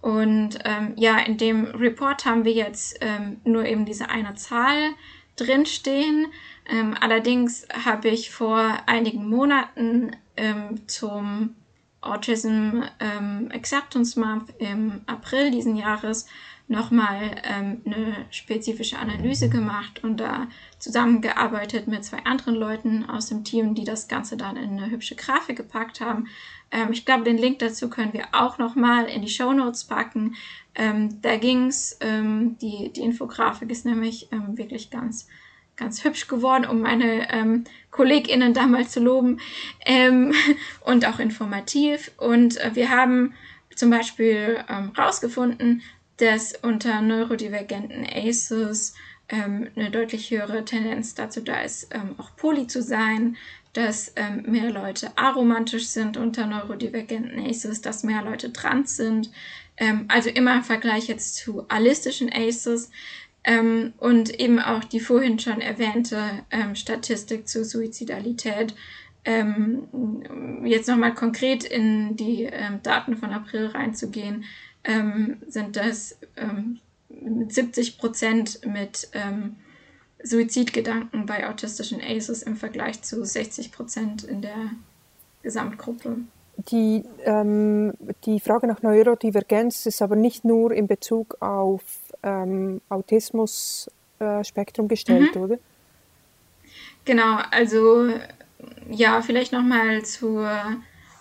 Und ähm, ja, in dem Report haben wir jetzt ähm, nur eben diese eine Zahl drinstehen. Ähm, allerdings habe ich vor einigen Monaten ähm, zum Autism ähm, Acceptance Month im April diesen Jahres nochmal ähm, eine spezifische Analyse gemacht und da zusammengearbeitet mit zwei anderen Leuten aus dem Team, die das Ganze dann in eine hübsche Grafik gepackt haben. Ähm, ich glaube, den Link dazu können wir auch nochmal in die Show Notes packen. Ähm, da ging's ähm, die, die Infografik ist nämlich ähm, wirklich ganz ganz hübsch geworden, um meine ähm, KollegInnen damals zu loben ähm, und auch informativ. Und äh, wir haben zum Beispiel ähm, rausgefunden, dass unter neurodivergenten ACEs ähm, eine deutlich höhere Tendenz dazu da ist, ähm, auch poly zu sein, dass ähm, mehr Leute aromantisch sind unter neurodivergenten ACEs, dass mehr Leute trans sind. Ähm, also immer im Vergleich jetzt zu allistischen ACEs. Ähm, und eben auch die vorhin schon erwähnte ähm, Statistik zur Suizidalität. jetzt nochmal konkret in die Daten von April reinzugehen ähm, sind das ähm, 70 Prozent mit ähm, Suizidgedanken bei autistischen ACEs im Vergleich zu 60 Prozent in der Gesamtgruppe. Die, ähm, die Frage nach Neurodivergenz ist aber nicht nur in Bezug auf ähm, Autismus-Spektrum äh, gestellt, mhm. oder? Genau, also ja, vielleicht nochmal zur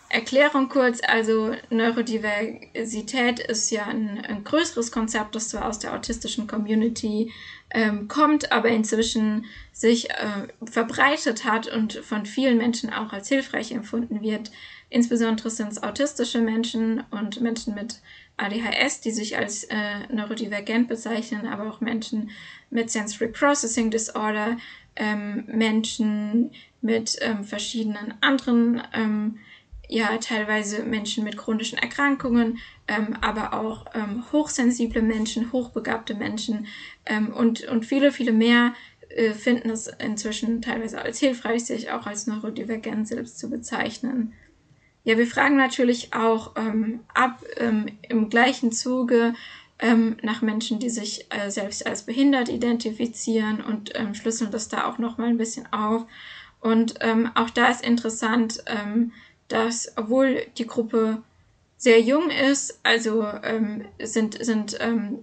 Erklärung kurz, also Neurodiversität ist ja ein, ein größeres Konzept, das zwar aus der autistischen Community ähm, kommt, aber inzwischen sich äh, verbreitet hat und von vielen Menschen auch als hilfreich empfunden wird. Insbesondere sind es autistische Menschen und Menschen mit ADHS, die sich als äh, neurodivergent bezeichnen, aber auch Menschen mit Sensory Processing Disorder, ähm, Menschen mit ähm, verschiedenen anderen ähm, ja teilweise Menschen mit chronischen Erkrankungen, ähm, aber auch ähm, hochsensible Menschen, hochbegabte Menschen ähm, und, und viele, viele mehr äh, finden es inzwischen teilweise als hilfreich, sich auch als neurodivergent selbst zu bezeichnen. Ja, wir fragen natürlich auch ähm, ab ähm, im gleichen Zuge ähm, nach Menschen, die sich äh, selbst als behindert identifizieren und schlüsseln das da auch nochmal ein bisschen auf. Und auch da ist interessant, dass obwohl die Gruppe sehr jung ist, also ähm, sind, sind ähm,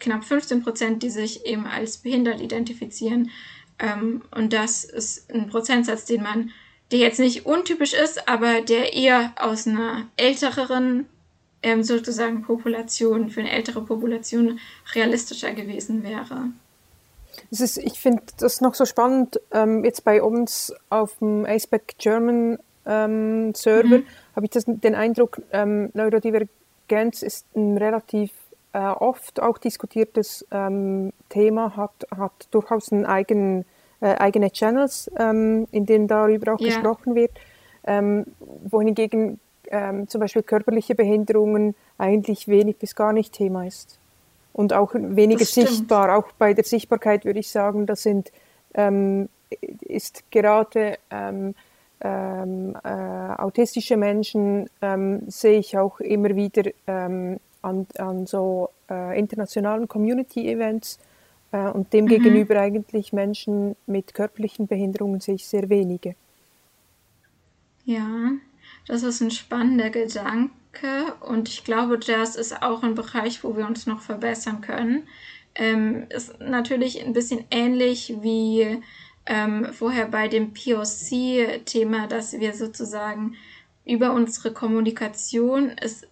knapp 15 Prozent, die sich eben als behindert identifizieren. Ähm, und das ist ein Prozentsatz, den man, der jetzt nicht untypisch ist, aber der eher aus einer älteren ähm, sozusagen Population, für eine ältere Population realistischer gewesen wäre. Das ist, ich finde das noch so spannend, ähm, jetzt bei uns auf dem ASPEC German ähm, Server, mhm. habe ich das, den Eindruck, ähm, Neurodivergenz ist ein relativ äh, oft auch diskutiertes ähm, Thema, hat, hat durchaus einen eigenen, äh, eigene Channels, ähm, in denen darüber auch ja. gesprochen wird, ähm, wohingegen ähm, zum Beispiel körperliche Behinderungen eigentlich wenig bis gar nicht Thema ist. Und auch weniger sichtbar, auch bei der Sichtbarkeit würde ich sagen, das sind, ähm, ist gerade ähm, äh, autistische Menschen ähm, sehe ich auch immer wieder ähm, an, an so äh, internationalen Community-Events äh, und demgegenüber mhm. eigentlich Menschen mit körperlichen Behinderungen sehe ich sehr wenige. Ja, das ist ein spannender Gedanke und ich glaube, das ist auch ein Bereich, wo wir uns noch verbessern können. Ähm, ist natürlich ein bisschen ähnlich wie ähm, vorher bei dem POC-Thema, dass wir sozusagen über unsere Kommunikation es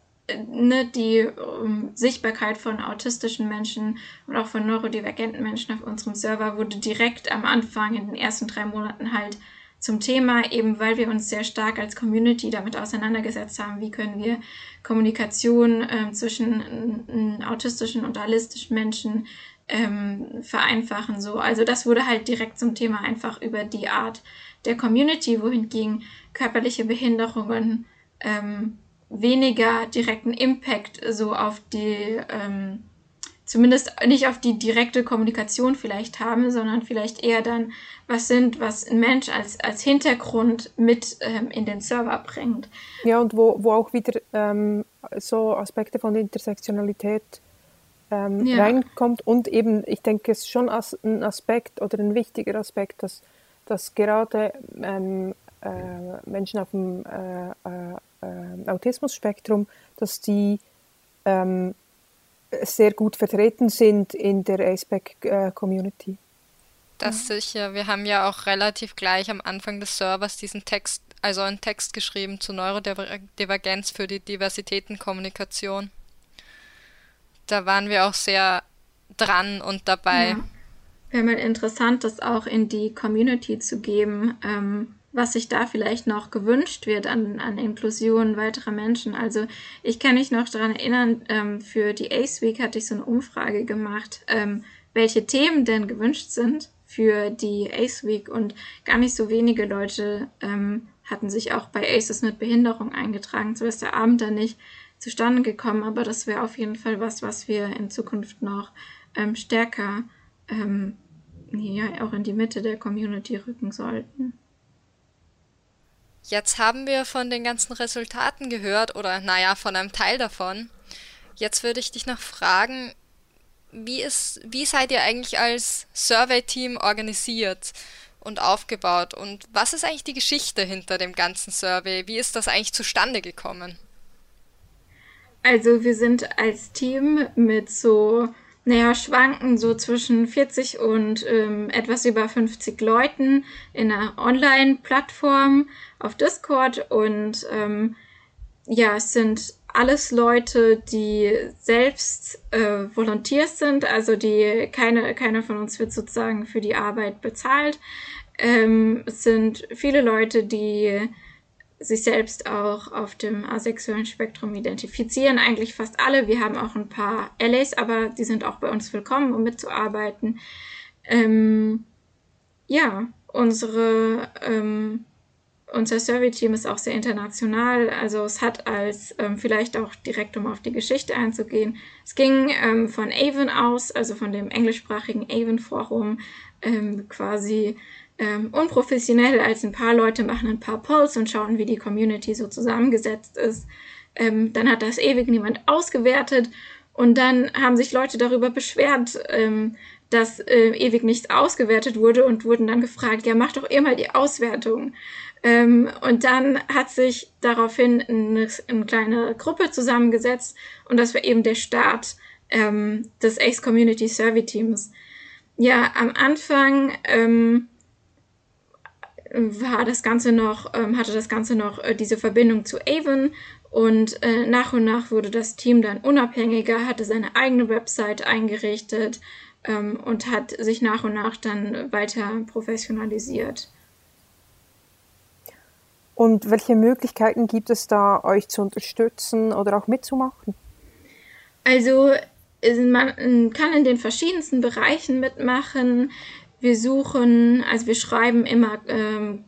ne, die um, Sichtbarkeit von autistischen Menschen und auch von neurodivergenten Menschen auf unserem Server wurde direkt am Anfang in den ersten drei Monaten halt zum Thema, eben weil wir uns sehr stark als Community damit auseinandergesetzt haben, wie können wir Kommunikation äh, zwischen autistischen und realistischen Menschen ähm, vereinfachen. So. Also das wurde halt direkt zum Thema einfach über die Art der Community, wohingegen körperliche Behinderungen ähm, weniger direkten Impact so auf die, ähm, zumindest nicht auf die direkte Kommunikation vielleicht haben, sondern vielleicht eher dann was sind, was ein Mensch als, als Hintergrund mit ähm, in den Server bringt. Ja, und wo, wo auch wieder ähm, so Aspekte von Intersektionalität ähm, ja. reinkommt und eben, ich denke, es ist schon ein Aspekt oder ein wichtiger Aspekt, dass, dass gerade ähm, äh, Menschen auf dem äh, äh, äh, Autismus-Spektrum, dass die ähm, sehr gut vertreten sind in der ASPEC-Community. Das sicher. Wir haben ja auch relativ gleich am Anfang des Servers diesen Text, also einen Text geschrieben zur Neurodivergenz für die Diversitätenkommunikation. Da waren wir auch sehr dran und dabei. Ja. Wäre mal interessant, das auch in die Community zu geben. Ähm, was sich da vielleicht noch gewünscht wird an, an Inklusion weiterer Menschen. Also ich kann mich noch daran erinnern, ähm, für die ACE Week hatte ich so eine Umfrage gemacht, ähm, welche Themen denn gewünscht sind für die ACE Week und gar nicht so wenige Leute ähm, hatten sich auch bei ACEs mit Behinderung eingetragen. So ist der Abend dann nicht zustande gekommen, aber das wäre auf jeden Fall was, was wir in Zukunft noch ähm, stärker ähm, ja, auch in die Mitte der Community rücken sollten. Jetzt haben wir von den ganzen Resultaten gehört oder naja, von einem Teil davon. Jetzt würde ich dich noch fragen, wie, ist, wie seid ihr eigentlich als Survey-Team organisiert und aufgebaut und was ist eigentlich die Geschichte hinter dem ganzen Survey? Wie ist das eigentlich zustande gekommen? Also wir sind als Team mit so naja, schwanken so zwischen 40 und ähm, etwas über 50 Leuten in einer Online-Plattform auf Discord und ähm, ja, es sind alles Leute, die selbst äh, Volunteers sind, also die keine, keiner von uns wird sozusagen für die Arbeit bezahlt. Ähm, es sind viele Leute, die sich selbst auch auf dem asexuellen Spektrum identifizieren. Eigentlich fast alle. Wir haben auch ein paar Allies, aber die sind auch bei uns willkommen, um mitzuarbeiten. Ähm, ja, unsere, ähm, unser Survey-Team ist auch sehr international. Also es hat als, ähm, vielleicht auch direkt um auf die Geschichte einzugehen, es ging ähm, von Avon aus, also von dem englischsprachigen Avon-Forum, ähm, quasi ähm, unprofessionell, als ein paar Leute machen ein paar Polls und schauen, wie die Community so zusammengesetzt ist. Ähm, dann hat das ewig niemand ausgewertet und dann haben sich Leute darüber beschwert, ähm, dass äh, ewig nichts ausgewertet wurde und wurden dann gefragt, ja, mach doch ihr mal die Auswertung. Ähm, und dann hat sich daraufhin eine, eine, kleine Gruppe zusammengesetzt und das war eben der Start ähm, des Ace Community Survey Teams. Ja, am Anfang ähm, war das Ganze noch, ähm, hatte das Ganze noch äh, diese Verbindung zu Avon und äh, nach und nach wurde das Team dann unabhängiger, hatte seine eigene Website eingerichtet ähm, und hat sich nach und nach dann weiter professionalisiert. Und welche Möglichkeiten gibt es da, euch zu unterstützen oder auch mitzumachen? Also man kann in den verschiedensten Bereichen mitmachen. Wir suchen, also wir schreiben immer ähm,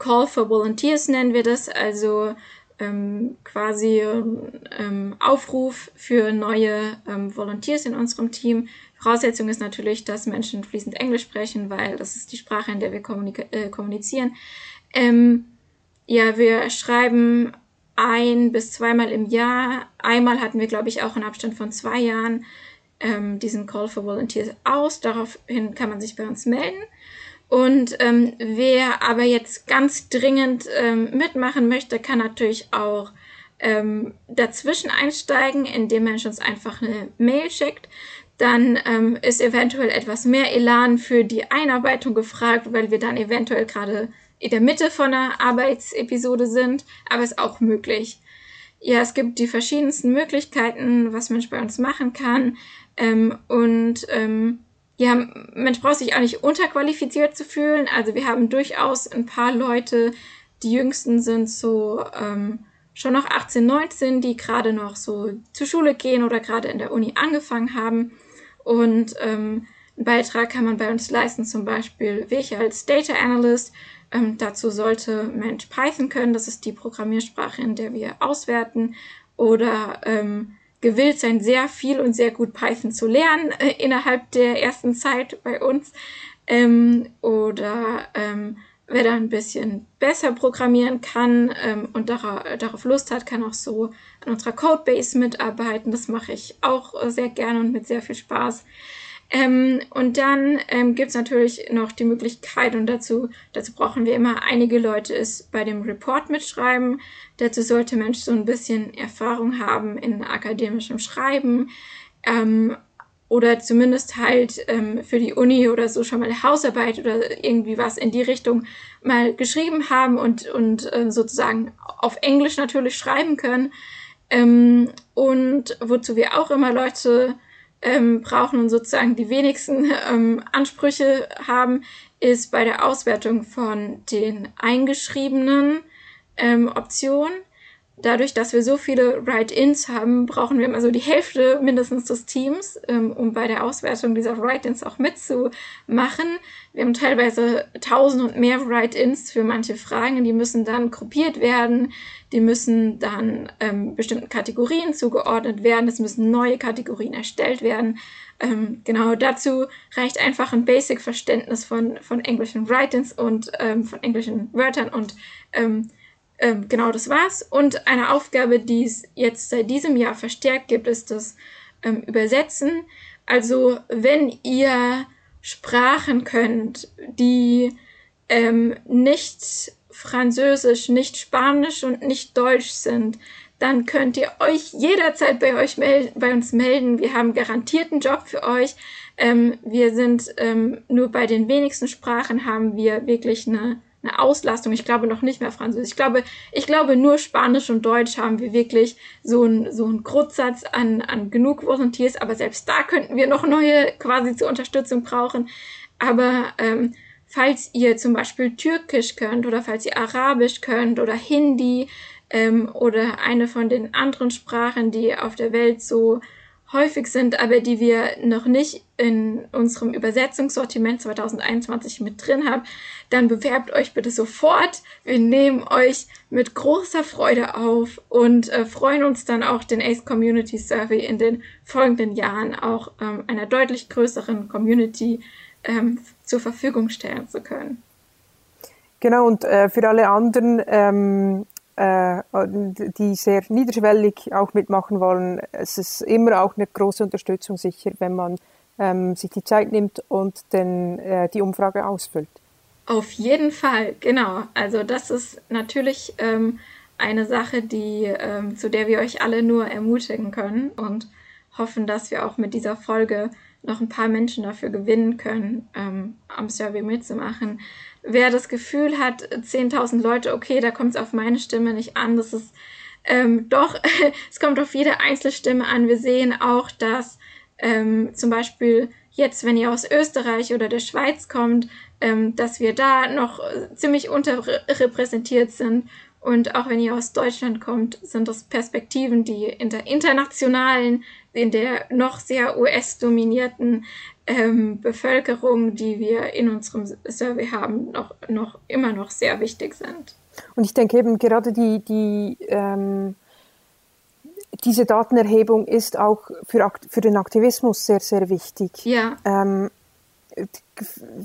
Call for Volunteers nennen wir das, also ähm, quasi ähm, Aufruf für neue ähm, Volunteers in unserem Team. Voraussetzung ist natürlich, dass Menschen fließend Englisch sprechen, weil das ist die Sprache, in der wir äh, kommunizieren. Ähm, ja, wir schreiben ein bis zweimal im Jahr. Einmal hatten wir, glaube ich, auch einen Abstand von zwei Jahren ähm, diesen Call for Volunteers aus. Daraufhin kann man sich bei uns melden. Und ähm, wer aber jetzt ganz dringend ähm, mitmachen möchte, kann natürlich auch ähm, dazwischen einsteigen, indem man uns einfach eine Mail schickt. Dann ähm, ist eventuell etwas mehr Elan für die Einarbeitung gefragt, weil wir dann eventuell gerade in der Mitte von einer Arbeitsepisode sind, aber ist auch möglich. ja, es gibt die verschiedensten Möglichkeiten, was Mensch bei uns machen kann. Ähm, und ähm, ja, Mensch braucht sich auch nicht unterqualifiziert zu fühlen. Also wir haben durchaus ein paar Leute, die jüngsten sind so ähm, schon noch 18, 19, die gerade noch so zur Schule gehen oder gerade in der Uni angefangen haben. Und ähm, einen Beitrag kann man bei uns leisten, zum Beispiel ich als Data Analyst. Ähm, dazu sollte Mensch Python können, das ist die Programmiersprache, in der wir auswerten. Oder ähm, gewillt sein, sehr viel und sehr gut Python zu lernen äh, innerhalb der ersten Zeit bei uns. Ähm, oder ähm, wer da ein bisschen besser programmieren kann ähm, und darauf, darauf Lust hat, kann auch so an unserer Codebase mitarbeiten. Das mache ich auch sehr gerne und mit sehr viel Spaß. Ähm, und dann ähm, gibt es natürlich noch die Möglichkeit, und dazu, dazu brauchen wir immer einige Leute, ist bei dem Report mitschreiben. Dazu sollte Mensch so ein bisschen Erfahrung haben in akademischem Schreiben. Ähm, oder zumindest halt ähm, für die Uni oder so schon mal Hausarbeit oder irgendwie was in die Richtung mal geschrieben haben und, und äh, sozusagen auf Englisch natürlich schreiben können. Ähm, und wozu wir auch immer Leute ähm, brauchen und sozusagen die wenigsten ähm, Ansprüche haben, ist bei der Auswertung von den eingeschriebenen ähm, Optionen dadurch, dass wir so viele Write-ins haben, brauchen wir immer so die Hälfte mindestens des Teams, ähm, um bei der Auswertung dieser Write-ins auch mitzumachen. Wir haben teilweise tausend und mehr Write-ins für manche Fragen, die müssen dann gruppiert werden, die müssen dann ähm, bestimmten Kategorien zugeordnet werden, es müssen neue Kategorien erstellt werden. Ähm, genau dazu reicht einfach ein Basic-Verständnis von, von englischen Write-ins und ähm, von englischen Wörtern und ähm, ähm, genau, das war's. Und eine Aufgabe, die es jetzt seit diesem Jahr verstärkt gibt, ist das ähm, Übersetzen. Also wenn ihr Sprachen könnt, die ähm, nicht Französisch, nicht Spanisch und nicht Deutsch sind, dann könnt ihr euch jederzeit bei euch melden, bei uns melden. Wir haben garantierten Job für euch. Ähm, wir sind ähm, nur bei den wenigsten Sprachen haben wir wirklich eine eine Auslastung. Ich glaube noch nicht mehr Französisch. Ich glaube, ich glaube nur Spanisch und Deutsch haben wir wirklich so einen so einen Grundsatz an, an genug Volunteers. Aber selbst da könnten wir noch neue quasi zur Unterstützung brauchen. Aber ähm, falls ihr zum Beispiel Türkisch könnt oder falls ihr Arabisch könnt oder Hindi ähm, oder eine von den anderen Sprachen, die auf der Welt so häufig sind, aber die wir noch nicht in unserem Übersetzungssortiment 2021 mit drin haben, dann bewerbt euch bitte sofort. Wir nehmen euch mit großer Freude auf und äh, freuen uns dann auch den ACE Community Survey in den folgenden Jahren auch ähm, einer deutlich größeren Community ähm, zur Verfügung stellen zu können. Genau, und äh, für alle anderen ähm, äh, die sehr niederschwellig auch mitmachen wollen. Es ist immer auch eine große Unterstützung sicher, wenn man ähm, sich die Zeit nimmt und den, äh, die Umfrage ausfüllt. Auf jeden Fall, genau. Also das ist natürlich ähm, eine Sache, die, ähm, zu der wir euch alle nur ermutigen können und hoffen, dass wir auch mit dieser Folge noch ein paar Menschen dafür gewinnen können, ähm, am Survey mitzumachen wer das Gefühl hat, 10.000 Leute, okay, da kommt es auf meine Stimme nicht an, das ist ähm, doch, es kommt auf jede einzelne Stimme an. Wir sehen auch, dass ähm, zum Beispiel jetzt, wenn ihr aus Österreich oder der Schweiz kommt, ähm, dass wir da noch ziemlich unterrepräsentiert sind. Und auch wenn ihr aus Deutschland kommt, sind das Perspektiven, die in der internationalen, in der noch sehr US-dominierten ähm, Bevölkerung, die wir in unserem Survey haben, noch, noch immer noch sehr wichtig sind. Und ich denke eben gerade die, die ähm, diese Datenerhebung ist auch für, für den Aktivismus sehr, sehr wichtig. Ja. Ähm,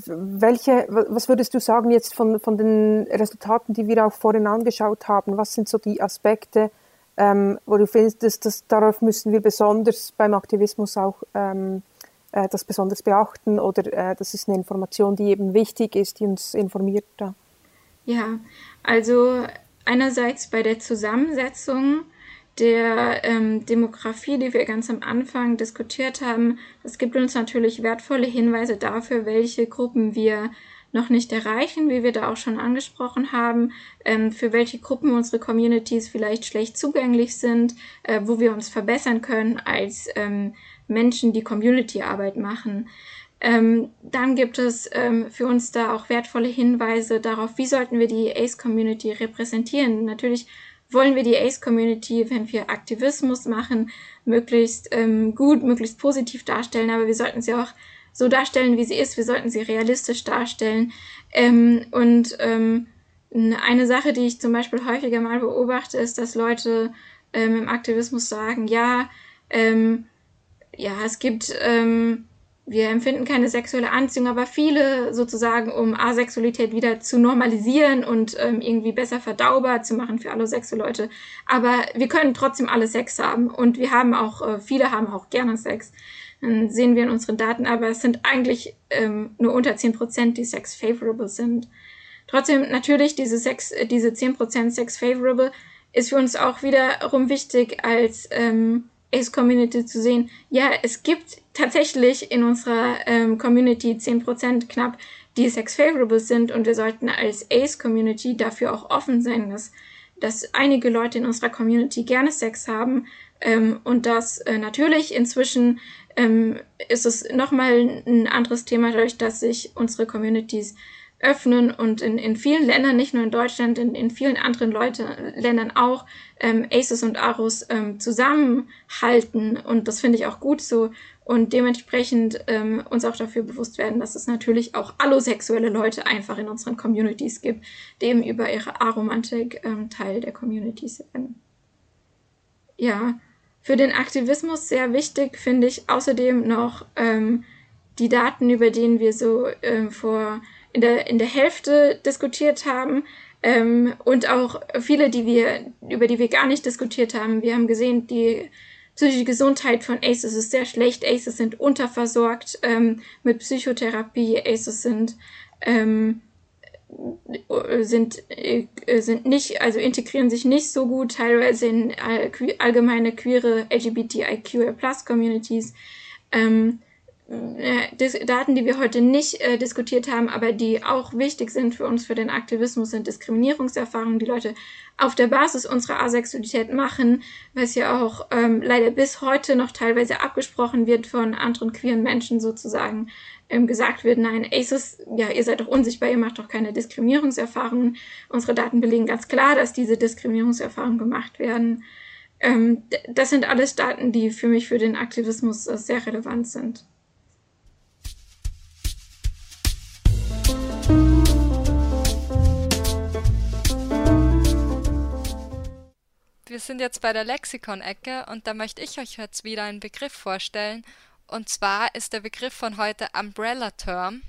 welche, was würdest du sagen jetzt von, von den Resultaten, die wir auch vorhin angeschaut haben? Was sind so die Aspekte, ähm, wo du findest, dass, dass darauf müssen wir besonders beim Aktivismus auch ähm, äh, das besonders beachten oder äh, das ist eine Information, die eben wichtig ist, die uns informiert da? Ja, also einerseits bei der Zusammensetzung der ähm, Demografie, die wir ganz am Anfang diskutiert haben, das gibt uns natürlich wertvolle Hinweise dafür, welche Gruppen wir noch nicht erreichen, wie wir da auch schon angesprochen haben, ähm, für welche Gruppen unsere Communities vielleicht schlecht zugänglich sind, äh, wo wir uns verbessern können als ähm, Menschen, die Community-Arbeit machen. Ähm, dann gibt es ähm, für uns da auch wertvolle Hinweise darauf, wie sollten wir die ACE-Community repräsentieren. Natürlich wollen wir die ACE-Community, wenn wir Aktivismus machen, möglichst ähm, gut, möglichst positiv darstellen, aber wir sollten sie auch so darstellen, wie sie ist. Wir sollten sie realistisch darstellen. Ähm, und ähm, eine Sache, die ich zum Beispiel häufiger mal beobachte, ist, dass Leute ähm, im Aktivismus sagen, ja, ähm, ja, es gibt, ähm, wir empfinden keine sexuelle Anziehung, aber viele sozusagen, um Asexualität wieder zu normalisieren und ähm, irgendwie besser verdaubar zu machen für alle Sexo-Leute. Aber wir können trotzdem alle Sex haben und wir haben auch, äh, viele haben auch gerne Sex. Dann sehen wir in unseren Daten, aber es sind eigentlich ähm, nur unter 10%, die sex favorable sind. Trotzdem natürlich diese, Sex, diese 10% sex favorable ist für uns auch wiederum wichtig als ähm, Ace-Community zu sehen, ja, es gibt tatsächlich in unserer ähm, Community 10% knapp, die sex-favorable sind und wir sollten als Ace-Community dafür auch offen sein, dass, dass einige Leute in unserer Community gerne Sex haben ähm, und dass äh, natürlich inzwischen ähm, ist es nochmal ein anderes Thema, dadurch, dass sich unsere Communities öffnen und in, in vielen Ländern, nicht nur in Deutschland, in, in vielen anderen Leute, Ländern auch, ähm, Aces und Aros ähm, zusammenhalten und das finde ich auch gut so und dementsprechend ähm, uns auch dafür bewusst werden, dass es natürlich auch allosexuelle Leute einfach in unseren Communities gibt, die eben über ihre Aromantik ähm, Teil der Communities werden. Ja, für den Aktivismus sehr wichtig finde ich außerdem noch ähm, die Daten, über denen wir so ähm, vor in der, in der Hälfte diskutiert haben. Ähm, und auch viele, die wir, über die wir gar nicht diskutiert haben. Wir haben gesehen, die psychische Gesundheit von ACEs ist sehr schlecht. ACEs sind unterversorgt ähm, mit Psychotherapie. ACEs sind, ähm, sind, äh, sind nicht, also integrieren sich nicht so gut, teilweise in allgemeine queere LGBTIQA Plus Communities. Ähm, äh, Daten, die wir heute nicht äh, diskutiert haben, aber die auch wichtig sind für uns, für den Aktivismus, sind Diskriminierungserfahrungen, die Leute auf der Basis unserer Asexualität machen, was ja auch ähm, leider bis heute noch teilweise abgesprochen wird von anderen queeren Menschen sozusagen. Ähm, gesagt wird, nein, ACES, ja, ihr seid doch unsichtbar, ihr macht doch keine Diskriminierungserfahrungen. Unsere Daten belegen ganz klar, dass diese Diskriminierungserfahrungen gemacht werden. Ähm, das sind alles Daten, die für mich für den Aktivismus äh, sehr relevant sind. Wir sind jetzt bei der Lexikon-Ecke und da möchte ich euch jetzt wieder einen Begriff vorstellen. Und zwar ist der Begriff von heute Umbrella Term.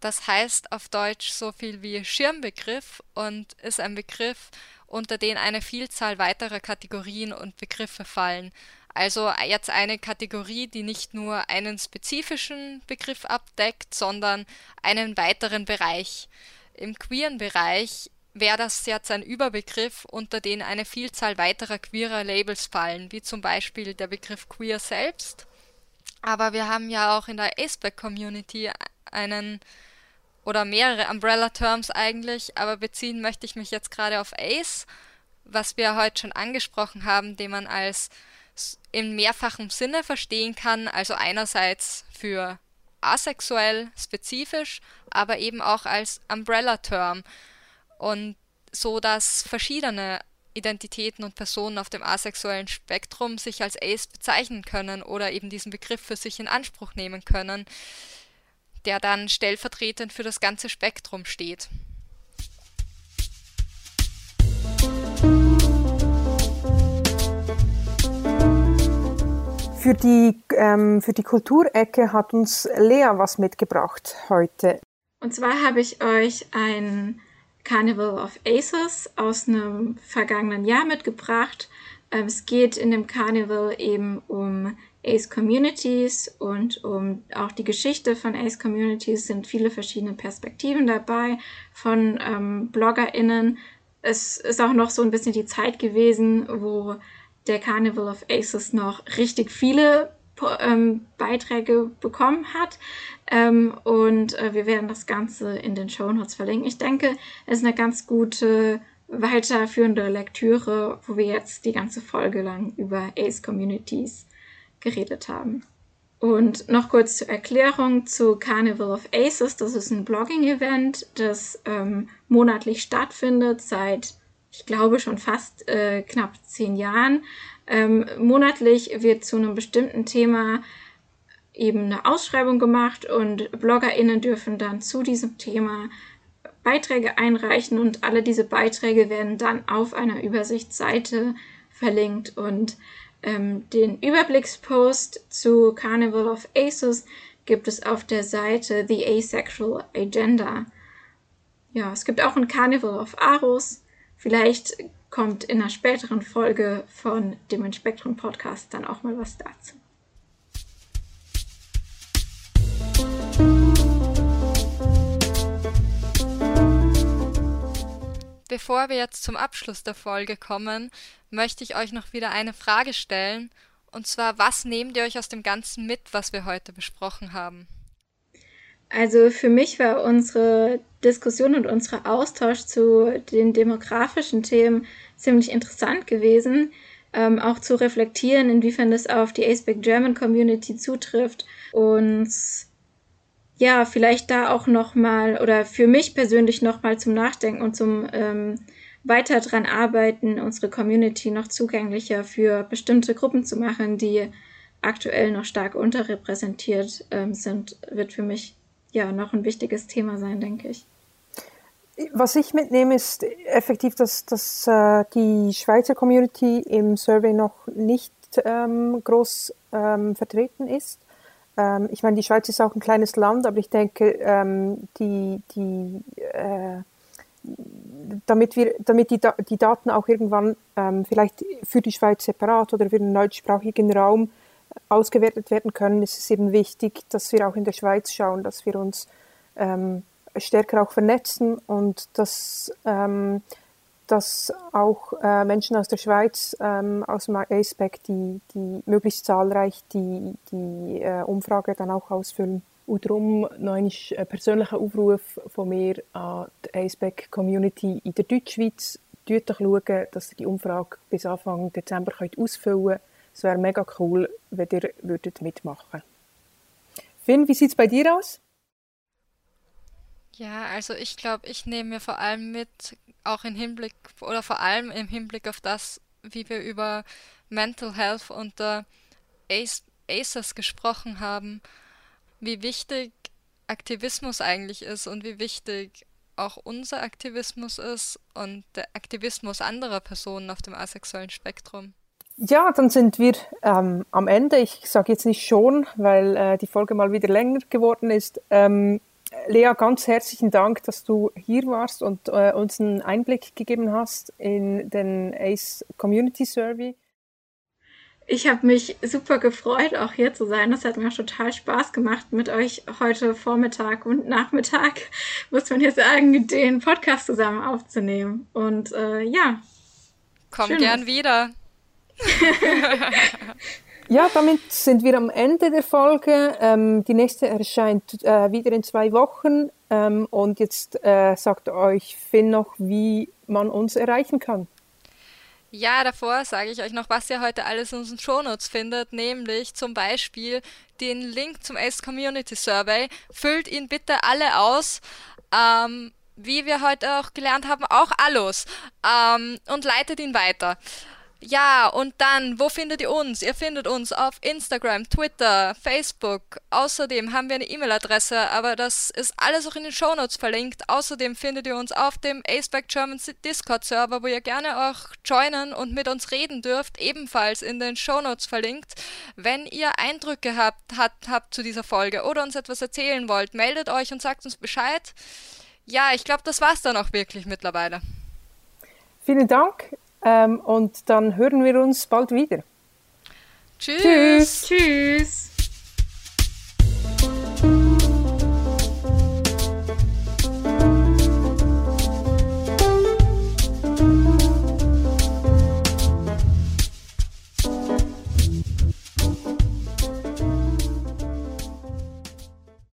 Das heißt auf Deutsch so viel wie Schirmbegriff und ist ein Begriff, unter den eine Vielzahl weiterer Kategorien und Begriffe fallen. Also jetzt eine Kategorie, die nicht nur einen spezifischen Begriff abdeckt, sondern einen weiteren Bereich. Im queeren Bereich wäre das jetzt ein Überbegriff, unter den eine Vielzahl weiterer queerer Labels fallen, wie zum Beispiel der Begriff queer selbst. Aber wir haben ja auch in der Aceback-Community einen oder mehrere Umbrella-Terms eigentlich, aber beziehen möchte ich mich jetzt gerade auf Ace, was wir heute schon angesprochen haben, den man als in mehrfachem Sinne verstehen kann, also einerseits für asexuell spezifisch, aber eben auch als Umbrella-Term und so, dass verschiedene Identitäten und Personen auf dem asexuellen Spektrum sich als Ace bezeichnen können oder eben diesen Begriff für sich in Anspruch nehmen können, der dann stellvertretend für das ganze Spektrum steht. Für die, ähm, für die Kulturecke hat uns Lea was mitgebracht heute. Und zwar habe ich euch ein Carnival of Aces aus einem vergangenen Jahr mitgebracht. Ähm, es geht in dem Carnival eben um Ace Communities und um auch die Geschichte von Ace Communities sind viele verschiedene Perspektiven dabei von ähm, BloggerInnen. Es ist auch noch so ein bisschen die Zeit gewesen, wo der Carnival of Aces noch richtig viele ähm, Beiträge bekommen hat. Ähm, und äh, wir werden das Ganze in den Show Notes verlinken. Ich denke, es ist eine ganz gute weiterführende Lektüre, wo wir jetzt die ganze Folge lang über Ace Communities geredet haben. Und noch kurz zur Erklärung zu Carnival of Aces. Das ist ein Blogging-Event, das ähm, monatlich stattfindet seit, ich glaube, schon fast äh, knapp zehn Jahren. Ähm, monatlich wird zu einem bestimmten Thema eben eine Ausschreibung gemacht und BloggerInnen dürfen dann zu diesem Thema Beiträge einreichen und alle diese Beiträge werden dann auf einer Übersichtsseite verlinkt und ähm, den Überblickspost zu Carnival of Aces gibt es auf der Seite The Asexual Agenda. Ja, es gibt auch ein Carnival of Aros. Vielleicht kommt in einer späteren Folge von dem Spektrum Podcast dann auch mal was dazu. Bevor wir jetzt zum Abschluss der Folge kommen, möchte ich euch noch wieder eine Frage stellen. Und zwar, was nehmt ihr euch aus dem Ganzen mit, was wir heute besprochen haben? Also für mich war unsere Diskussion und unser Austausch zu den demografischen Themen ziemlich interessant gewesen. Ähm, auch zu reflektieren, inwiefern das auf die ASPEC German Community zutrifft und ja, vielleicht da auch nochmal oder für mich persönlich nochmal zum Nachdenken und zum ähm, weiter dran arbeiten, unsere Community noch zugänglicher für bestimmte Gruppen zu machen, die aktuell noch stark unterrepräsentiert ähm, sind, wird für mich ja noch ein wichtiges Thema sein, denke ich. Was ich mitnehme, ist effektiv, dass, dass äh, die Schweizer Community im Survey noch nicht ähm, groß ähm, vertreten ist. Ähm, ich meine, die Schweiz ist auch ein kleines Land, aber ich denke, ähm, die, die, äh, damit, wir, damit die, die Daten auch irgendwann ähm, vielleicht für die Schweiz separat oder für den deutschsprachigen Raum ausgewertet werden können, ist es eben wichtig, dass wir auch in der Schweiz schauen, dass wir uns ähm, stärker auch vernetzen und dass ähm, dass auch äh, Menschen aus der Schweiz, ähm, aus dem ASPEC, die, die möglichst zahlreich die, die äh, Umfrage dann auch ausfüllen. Und darum noch ein persönlicher Aufruf von mir an die ASPEC-Community in der Deutschschweiz. Schaut doch schauen, dass ihr die Umfrage bis Anfang Dezember könnt ausfüllen könnt. Es wäre mega cool, wenn ihr würdet mitmachen Finn, wie sieht es bei dir aus? Ja, also ich glaube, ich nehme mir vor allem mit, auch im Hinblick oder vor allem im Hinblick auf das, wie wir über Mental Health unter ACEs gesprochen haben, wie wichtig Aktivismus eigentlich ist und wie wichtig auch unser Aktivismus ist und der Aktivismus anderer Personen auf dem asexuellen Spektrum. Ja, dann sind wir ähm, am Ende. Ich sage jetzt nicht schon, weil äh, die Folge mal wieder länger geworden ist. Ähm, Lea, ganz herzlichen Dank, dass du hier warst und äh, uns einen Einblick gegeben hast in den ACE Community Survey. Ich habe mich super gefreut, auch hier zu sein. Das hat mir auch total Spaß gemacht, mit euch heute Vormittag und Nachmittag, muss man hier sagen, den Podcast zusammen aufzunehmen. Und äh, ja. Komm gern wieder. Ja, damit sind wir am Ende der Folge. Ähm, die nächste erscheint äh, wieder in zwei Wochen. Ähm, und jetzt äh, sagt euch Finn noch, wie man uns erreichen kann. Ja, davor sage ich euch noch, was ihr heute alles in unseren Shownotes findet, nämlich zum Beispiel den Link zum ACE Community Survey. Füllt ihn bitte alle aus. Ähm, wie wir heute auch gelernt haben, auch alles. Ähm, und leitet ihn weiter. Ja, und dann, wo findet ihr uns? Ihr findet uns auf Instagram, Twitter, Facebook. Außerdem haben wir eine E-Mail-Adresse, aber das ist alles auch in den Shownotes verlinkt. Außerdem findet ihr uns auf dem Aceback German Discord-Server, wo ihr gerne auch joinen und mit uns reden dürft, ebenfalls in den Shownotes verlinkt. Wenn ihr Eindrücke habt, hat, habt zu dieser Folge oder uns etwas erzählen wollt, meldet euch und sagt uns Bescheid. Ja, ich glaube, das war's dann auch wirklich mittlerweile. Vielen Dank. Ähm, und dann hören wir uns bald wieder. Tschüss. Tschüss. Tschüss.